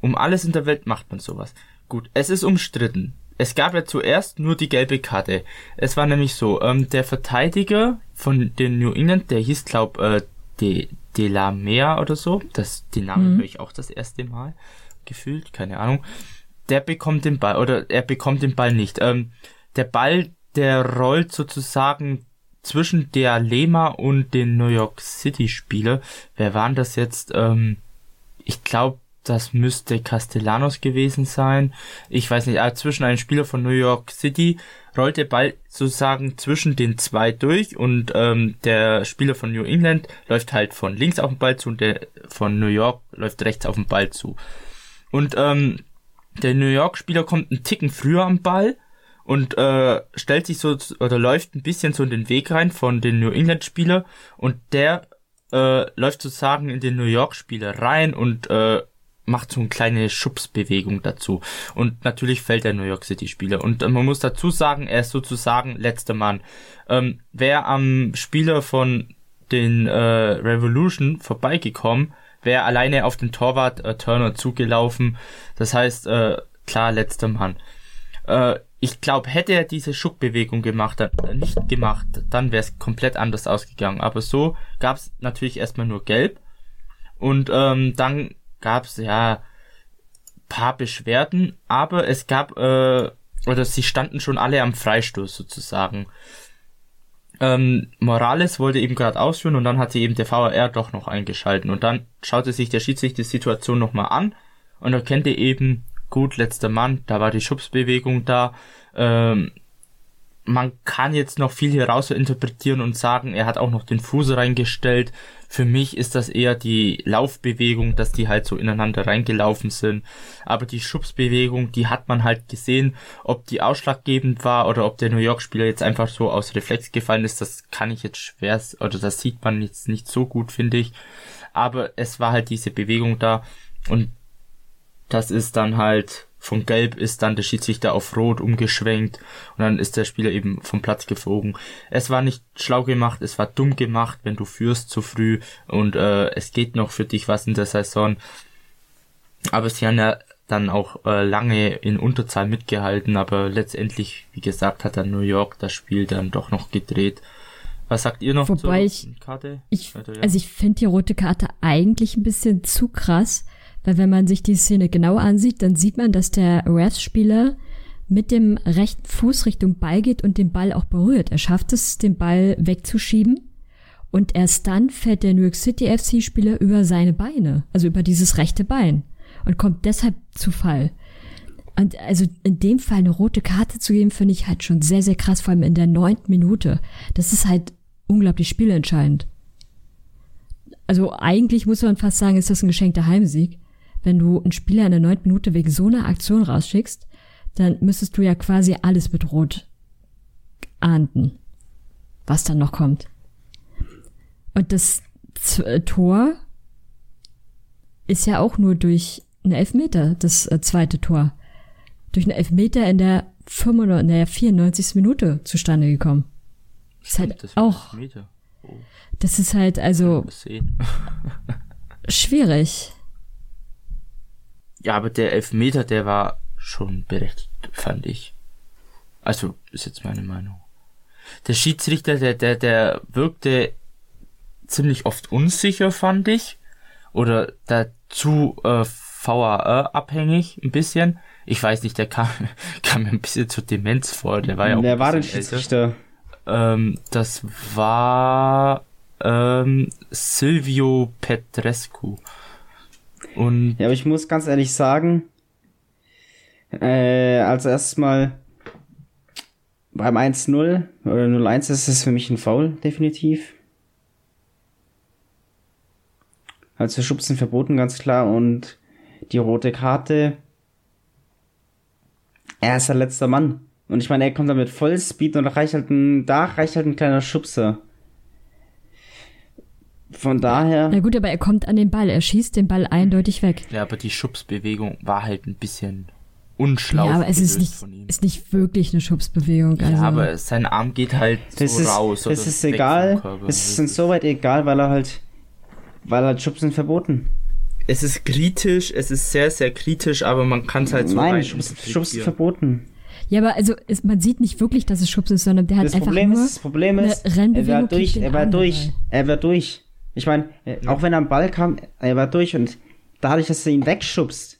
Um alles in der Welt macht man sowas. Gut, es ist umstritten. Es gab ja zuerst nur die gelbe Karte. Es war nämlich so, ähm, der Verteidiger von den New England, der hieß glaub äh, De, De La Mea oder so. Das, den Namen mhm. höre ich auch das erste Mal. Gefühlt, keine Ahnung. Der bekommt den Ball, oder er bekommt den Ball nicht. Ähm, der Ball, der rollt sozusagen zwischen der Lema und den New York City Spieler. Wer waren das jetzt? Ähm, ich glaube, das müsste Castellanos gewesen sein. Ich weiß nicht, aber zwischen einem Spieler von New York City rollt der Ball sozusagen zwischen den zwei durch und ähm, der Spieler von New England läuft halt von links auf den Ball zu und der von New York läuft rechts auf den Ball zu. Und ähm, der New York Spieler kommt einen Ticken früher am Ball und äh, stellt sich so oder läuft ein bisschen so in den Weg rein von den New England Spieler und der äh, läuft sozusagen in den New York Spieler rein und äh, macht so eine kleine Schubsbewegung dazu und natürlich fällt der New York City Spieler und äh, man muss dazu sagen, er ist sozusagen letzter Mann. Ähm, Wer am Spieler von den äh, Revolution vorbeigekommen, wäre alleine auf den Torwart äh, Turner zugelaufen. Das heißt, äh, klar, letzter Mann. Äh, ich glaube, hätte er diese Schuckbewegung gemacht, äh, nicht gemacht, dann wäre es komplett anders ausgegangen. Aber so gab es natürlich erstmal nur Gelb. Und ähm, dann gab es ja paar Beschwerden, aber es gab, äh, oder sie standen schon alle am Freistoß sozusagen. Ähm, Morales wollte eben gerade ausführen und dann hat sie eben der VAR doch noch eingeschalten. Und dann schaute sich der Schiedsrichter die Situation nochmal an und erkannte eben, gut, letzter Mann, da war die Schubsbewegung da. Ähm, man kann jetzt noch viel hier raus interpretieren und sagen, er hat auch noch den Fuß reingestellt. Für mich ist das eher die Laufbewegung, dass die halt so ineinander reingelaufen sind. Aber die Schubsbewegung, die hat man halt gesehen. Ob die ausschlaggebend war oder ob der New York-Spieler jetzt einfach so aus Reflex gefallen ist, das kann ich jetzt schwer, oder das sieht man jetzt nicht so gut, finde ich. Aber es war halt diese Bewegung da und das ist dann halt von Gelb ist dann der Schiedsrichter auf Rot umgeschwenkt und dann ist der Spieler eben vom Platz geflogen. Es war nicht schlau gemacht, es war dumm gemacht, wenn du führst zu früh und äh, es geht noch für dich was in der Saison. Aber sie haben ja dann auch äh, lange in Unterzahl mitgehalten, aber letztendlich, wie gesagt, hat dann New York das Spiel dann doch noch gedreht. Was sagt ihr noch Wobei zur ich, Karte? Ich, also ich finde die rote Karte eigentlich ein bisschen zu krass, weil wenn man sich die Szene genau ansieht, dann sieht man, dass der Refs-Spieler mit dem rechten Fuß Richtung Ball geht und den Ball auch berührt. Er schafft es, den Ball wegzuschieben. Und erst dann fällt der New York City FC-Spieler über seine Beine, also über dieses rechte Bein und kommt deshalb zu Fall. Und also in dem Fall eine rote Karte zu geben, finde ich halt schon sehr, sehr krass, vor allem in der neunten Minute. Das ist halt unglaublich spielentscheidend. Also eigentlich muss man fast sagen, ist das ein geschenkter Heimsieg. Wenn du einen Spieler in der neunten Minute wegen so einer Aktion rausschickst, dann müsstest du ja quasi alles Rot ahnden, was dann noch kommt. Und das Z Tor ist ja auch nur durch einen Elfmeter, das äh, zweite Tor durch einen Elfmeter in der 95, naja, 94. Minute zustande gekommen. Das ist halt das auch. Oh. Das ist halt also schwierig. Ja, aber der Elfmeter, der war schon berechtigt, fand ich. Also, ist jetzt meine Meinung. Der Schiedsrichter, der, der, der wirkte ziemlich oft unsicher, fand ich. Oder dazu äh, VAR abhängig, ein bisschen. Ich weiß nicht, der kam, kam mir ein bisschen zur Demenz vor. Der war ja auch. Wer war denn Schiedsrichter? Ähm, das war ähm, Silvio Petrescu. Und ja, aber ich muss ganz ehrlich sagen, äh, also erstmal beim 1-0 oder 0-1 ist es für mich ein Foul, definitiv. Also Schubsen verboten, ganz klar. Und die rote Karte er ist der letzte Mann. Und ich meine, er kommt da mit Vollspeed und reicht halt ein, da reicht halt ein kleiner Schubser. Von daher. Na gut, aber er kommt an den Ball, er schießt den Ball eindeutig weg. Ja, aber die Schubsbewegung war halt ein bisschen unschlau. Ja, aber es ist nicht, ist nicht wirklich eine Schubsbewegung. Also. Ja, aber sein Arm geht halt das so ist, raus. Das ist egal. Es ist insoweit egal, weil er halt, weil er halt Schubsen verboten es ist kritisch, es ist sehr, sehr kritisch, aber man kann es halt so Nein, Schubs, Schubs ist verboten. Ja, aber also es, man sieht nicht wirklich, dass es Schubs ist, sondern der hat das einfach Problem nur ist, Das Problem ist, er war durch, er war durch, er war durch. Ich meine, ja. auch wenn er am Ball kam, er war durch und dadurch, dass er ihn wegschubst.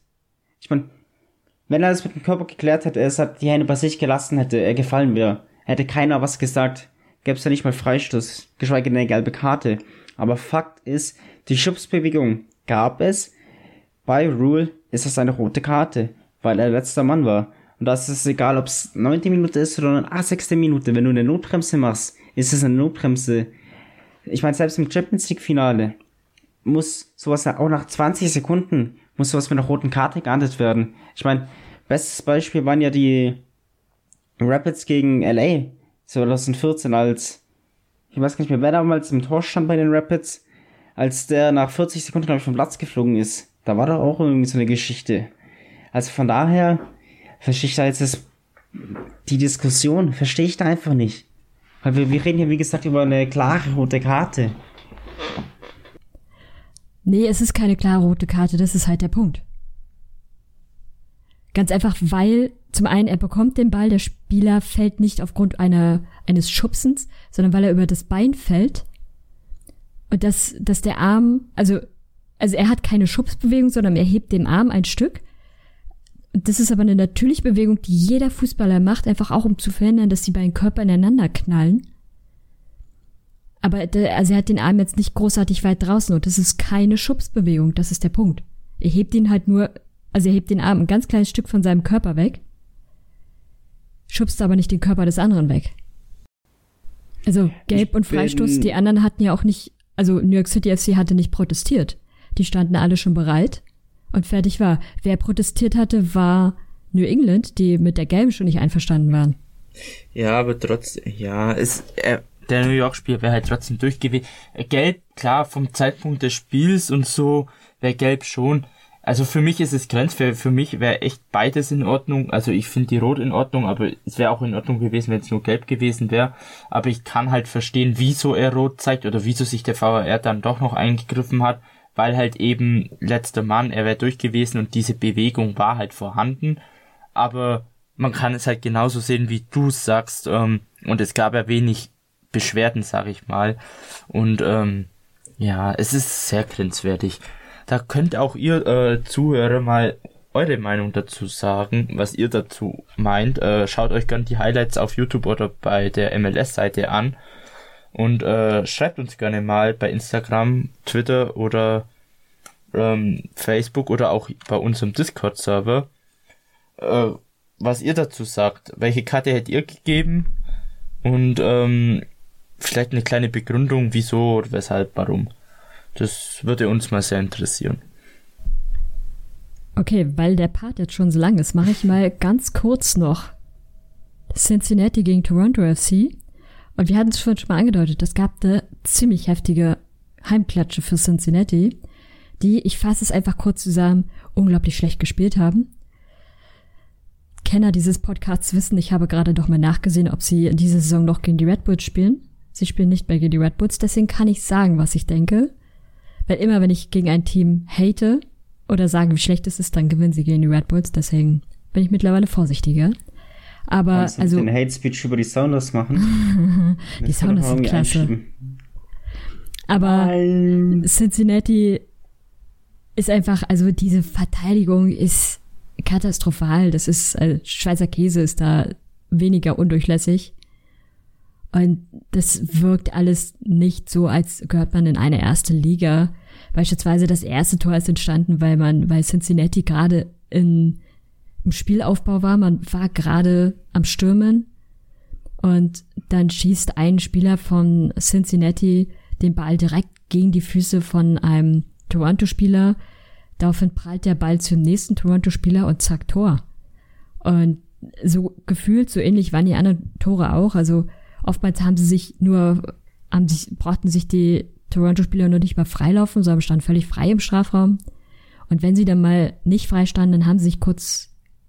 Ich meine, wenn er das mit dem Körper geklärt hätte, er hat die Hände bei sich gelassen hätte, er gefallen wäre, hätte keiner was gesagt, gäbe es ja nicht mal Freistoß, geschweige denn eine gelbe Karte. Aber Fakt ist, die Schubsbewegung gab es, bei Rule ist das eine rote Karte, weil er letzter Mann war. Und das ist egal, ob es 9. Minute ist oder eine 80. Minute. Wenn du eine Notbremse machst, ist es eine Notbremse. Ich meine, selbst im Champions League Finale muss sowas auch nach 20 Sekunden muss sowas mit einer roten Karte geahndet werden. Ich meine, bestes Beispiel waren ja die Rapids gegen LA 2014 als ich weiß gar nicht mehr, wer damals im Tor stand bei den Rapids, als der nach 40 Sekunden, glaube ich, vom Platz geflogen ist. Da war doch auch irgendwie so eine Geschichte. Also von daher verstehe ich da jetzt das, die Diskussion, verstehe ich da einfach nicht. Weil wir, wir reden hier, wie gesagt, über eine klare rote Karte. Nee, es ist keine klare rote Karte, das ist halt der Punkt. Ganz einfach, weil zum einen er bekommt den Ball, der Spieler fällt nicht aufgrund einer, eines Schubsens, sondern weil er über das Bein fällt. Und dass, dass der Arm, also also er hat keine Schubsbewegung, sondern er hebt den Arm ein Stück. Das ist aber eine natürliche Bewegung, die jeder Fußballer macht, einfach auch um zu verhindern, dass die beiden Körper ineinander knallen. Aber der, also er hat den Arm jetzt nicht großartig weit draußen und das ist keine Schubsbewegung, das ist der Punkt. Er hebt ihn halt nur, also er hebt den Arm ein ganz kleines Stück von seinem Körper weg, schubst aber nicht den Körper des anderen weg. Also Gelb ich und Freistoß, die anderen hatten ja auch nicht, also New York City FC hatte nicht protestiert. Die standen alle schon bereit und fertig war. Wer protestiert hatte, war New England, die mit der Gelben schon nicht einverstanden waren. Ja, aber trotzdem, ja, es, äh, der New York-Spiel wäre halt trotzdem durchgewesen. Äh, Gelb, klar, vom Zeitpunkt des Spiels und so, wäre Gelb schon. Also für mich ist es grenzfähig. Für mich wäre echt beides in Ordnung. Also ich finde die Rot in Ordnung, aber es wäre auch in Ordnung gewesen, wenn es nur Gelb gewesen wäre. Aber ich kann halt verstehen, wieso er Rot zeigt oder wieso sich der VAR dann doch noch eingegriffen hat weil halt eben letzter Mann, er wäre durch gewesen und diese Bewegung war halt vorhanden. Aber man kann es halt genauso sehen, wie du sagst, ähm, und es gab ja wenig Beschwerden, sag ich mal. Und ähm, ja, es ist sehr grenzwertig. Da könnt auch ihr äh, Zuhörer mal eure Meinung dazu sagen, was ihr dazu meint. Äh, schaut euch gerne die Highlights auf YouTube oder bei der MLS-Seite an. Und äh, schreibt uns gerne mal bei Instagram, Twitter oder ähm, Facebook oder auch bei unserem Discord-Server, äh, was ihr dazu sagt. Welche Karte hättet ihr gegeben? Und ähm, vielleicht eine kleine Begründung, wieso oder weshalb, warum. Das würde uns mal sehr interessieren. Okay, weil der Part jetzt schon so lang ist, mache ich mal ganz kurz noch Cincinnati gegen Toronto FC. Und wir hatten es schon mal angedeutet, es gab eine ziemlich heftige Heimklatsche für Cincinnati, die, ich fasse es einfach kurz zusammen, unglaublich schlecht gespielt haben. Kenner dieses Podcasts wissen, ich habe gerade doch mal nachgesehen, ob sie in dieser Saison noch gegen die Red Bulls spielen. Sie spielen nicht mehr gegen die Red Bulls, deswegen kann ich sagen, was ich denke. Weil immer, wenn ich gegen ein Team hate, oder sagen, wie schlecht es ist, dann gewinnen sie gegen die Red Bulls. Deswegen bin ich mittlerweile vorsichtiger. Aber Kannst du also den Hate Speech über die Sounders machen. die Sounders sind klasse. Aber Nein. Cincinnati ist einfach, also diese Verteidigung ist katastrophal. Das ist, also Schweizer Käse ist da weniger undurchlässig. Und das wirkt alles nicht so, als gehört man in eine erste Liga. Beispielsweise das erste Tor ist entstanden, weil man, weil Cincinnati gerade in, im Spielaufbau war. Man war gerade am Stürmen. Und dann schießt ein Spieler von Cincinnati den Ball direkt gegen die Füße von einem Toronto-Spieler. Daraufhin prallt der Ball zum nächsten Toronto-Spieler und zack, Tor. Und so gefühlt, so ähnlich waren die anderen Tore auch. Also oftmals haben sie sich nur, haben sich, brauchten sich die Toronto-Spieler nur nicht mal freilaufen, sondern standen völlig frei im Strafraum. Und wenn sie dann mal nicht frei standen, dann haben sie sich kurz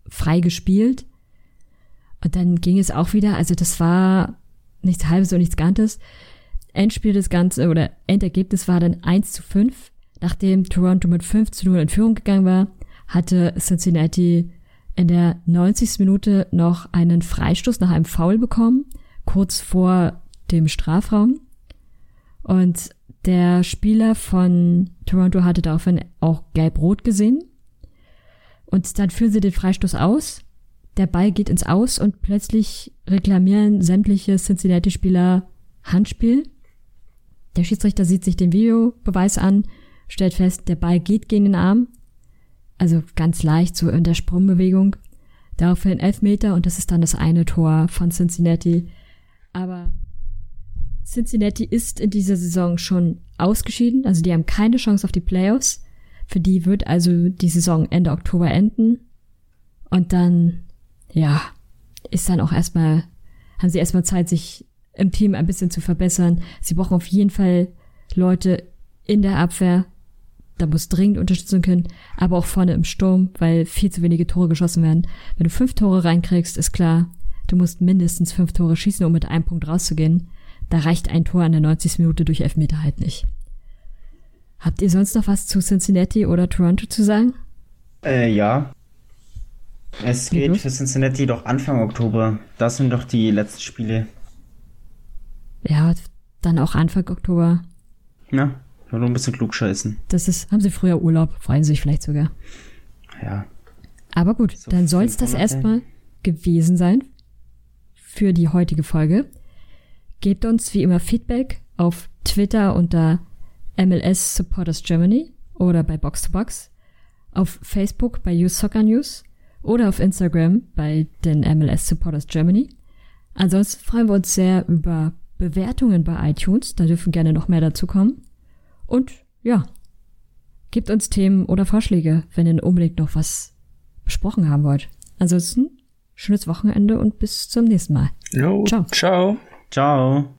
frei gespielt. Und dann ging es auch wieder, also das war nichts halbes und nichts Ganzes. Endspiel des Ganzen oder Endergebnis war dann 1 zu 5. Nachdem Toronto mit 5 zu 0 in Führung gegangen war, hatte Cincinnati in der 90. Minute noch einen Freistoß nach einem Foul bekommen, kurz vor dem Strafraum. Und der Spieler von Toronto hatte daraufhin auch gelb-rot gesehen. Und dann führen sie den Freistoß aus. Der Ball geht ins Aus und plötzlich reklamieren sämtliche Cincinnati-Spieler Handspiel. Der Schiedsrichter sieht sich den Videobeweis an, stellt fest, der Ball geht gegen den Arm. Also ganz leicht, so in der Sprungbewegung. Daraufhin Elfmeter und das ist dann das eine Tor von Cincinnati. Aber Cincinnati ist in dieser Saison schon ausgeschieden, also die haben keine Chance auf die Playoffs. Für die wird also die Saison Ende Oktober enden. Und dann, ja, ist dann auch erstmal, haben sie erstmal Zeit, sich im Team ein bisschen zu verbessern. Sie brauchen auf jeden Fall Leute in der Abwehr. Da muss dringend Unterstützung können, aber auch vorne im Sturm, weil viel zu wenige Tore geschossen werden. Wenn du fünf Tore reinkriegst, ist klar, du musst mindestens fünf Tore schießen, um mit einem Punkt rauszugehen. Da reicht ein Tor an der 90. Minute durch Elfmeter halt nicht. Habt ihr sonst noch was zu Cincinnati oder Toronto zu sagen? Äh, ja. Es geht für Cincinnati doch Anfang Oktober. Das sind doch die letzten Spiele. Ja, dann auch Anfang Oktober. Ja, nur ein bisschen klug scheißen. Das ist, haben sie früher Urlaub, freuen sie sich vielleicht sogar. Ja. Aber gut, so dann soll es das erstmal gewesen sein für die heutige Folge. Gebt uns wie immer Feedback auf Twitter unter MLS Supporters Germany oder bei Box 2 Box, auf Facebook bei Use Soccer News oder auf Instagram bei den MLS Supporters Germany. Ansonsten freuen wir uns sehr über Bewertungen bei iTunes, da dürfen gerne noch mehr dazukommen. Und ja, gebt uns Themen oder Vorschläge, wenn ihr unbedingt noch was besprochen haben wollt. Ansonsten schönes Wochenende und bis zum nächsten Mal. Jo, ciao. Ciao. Ciao.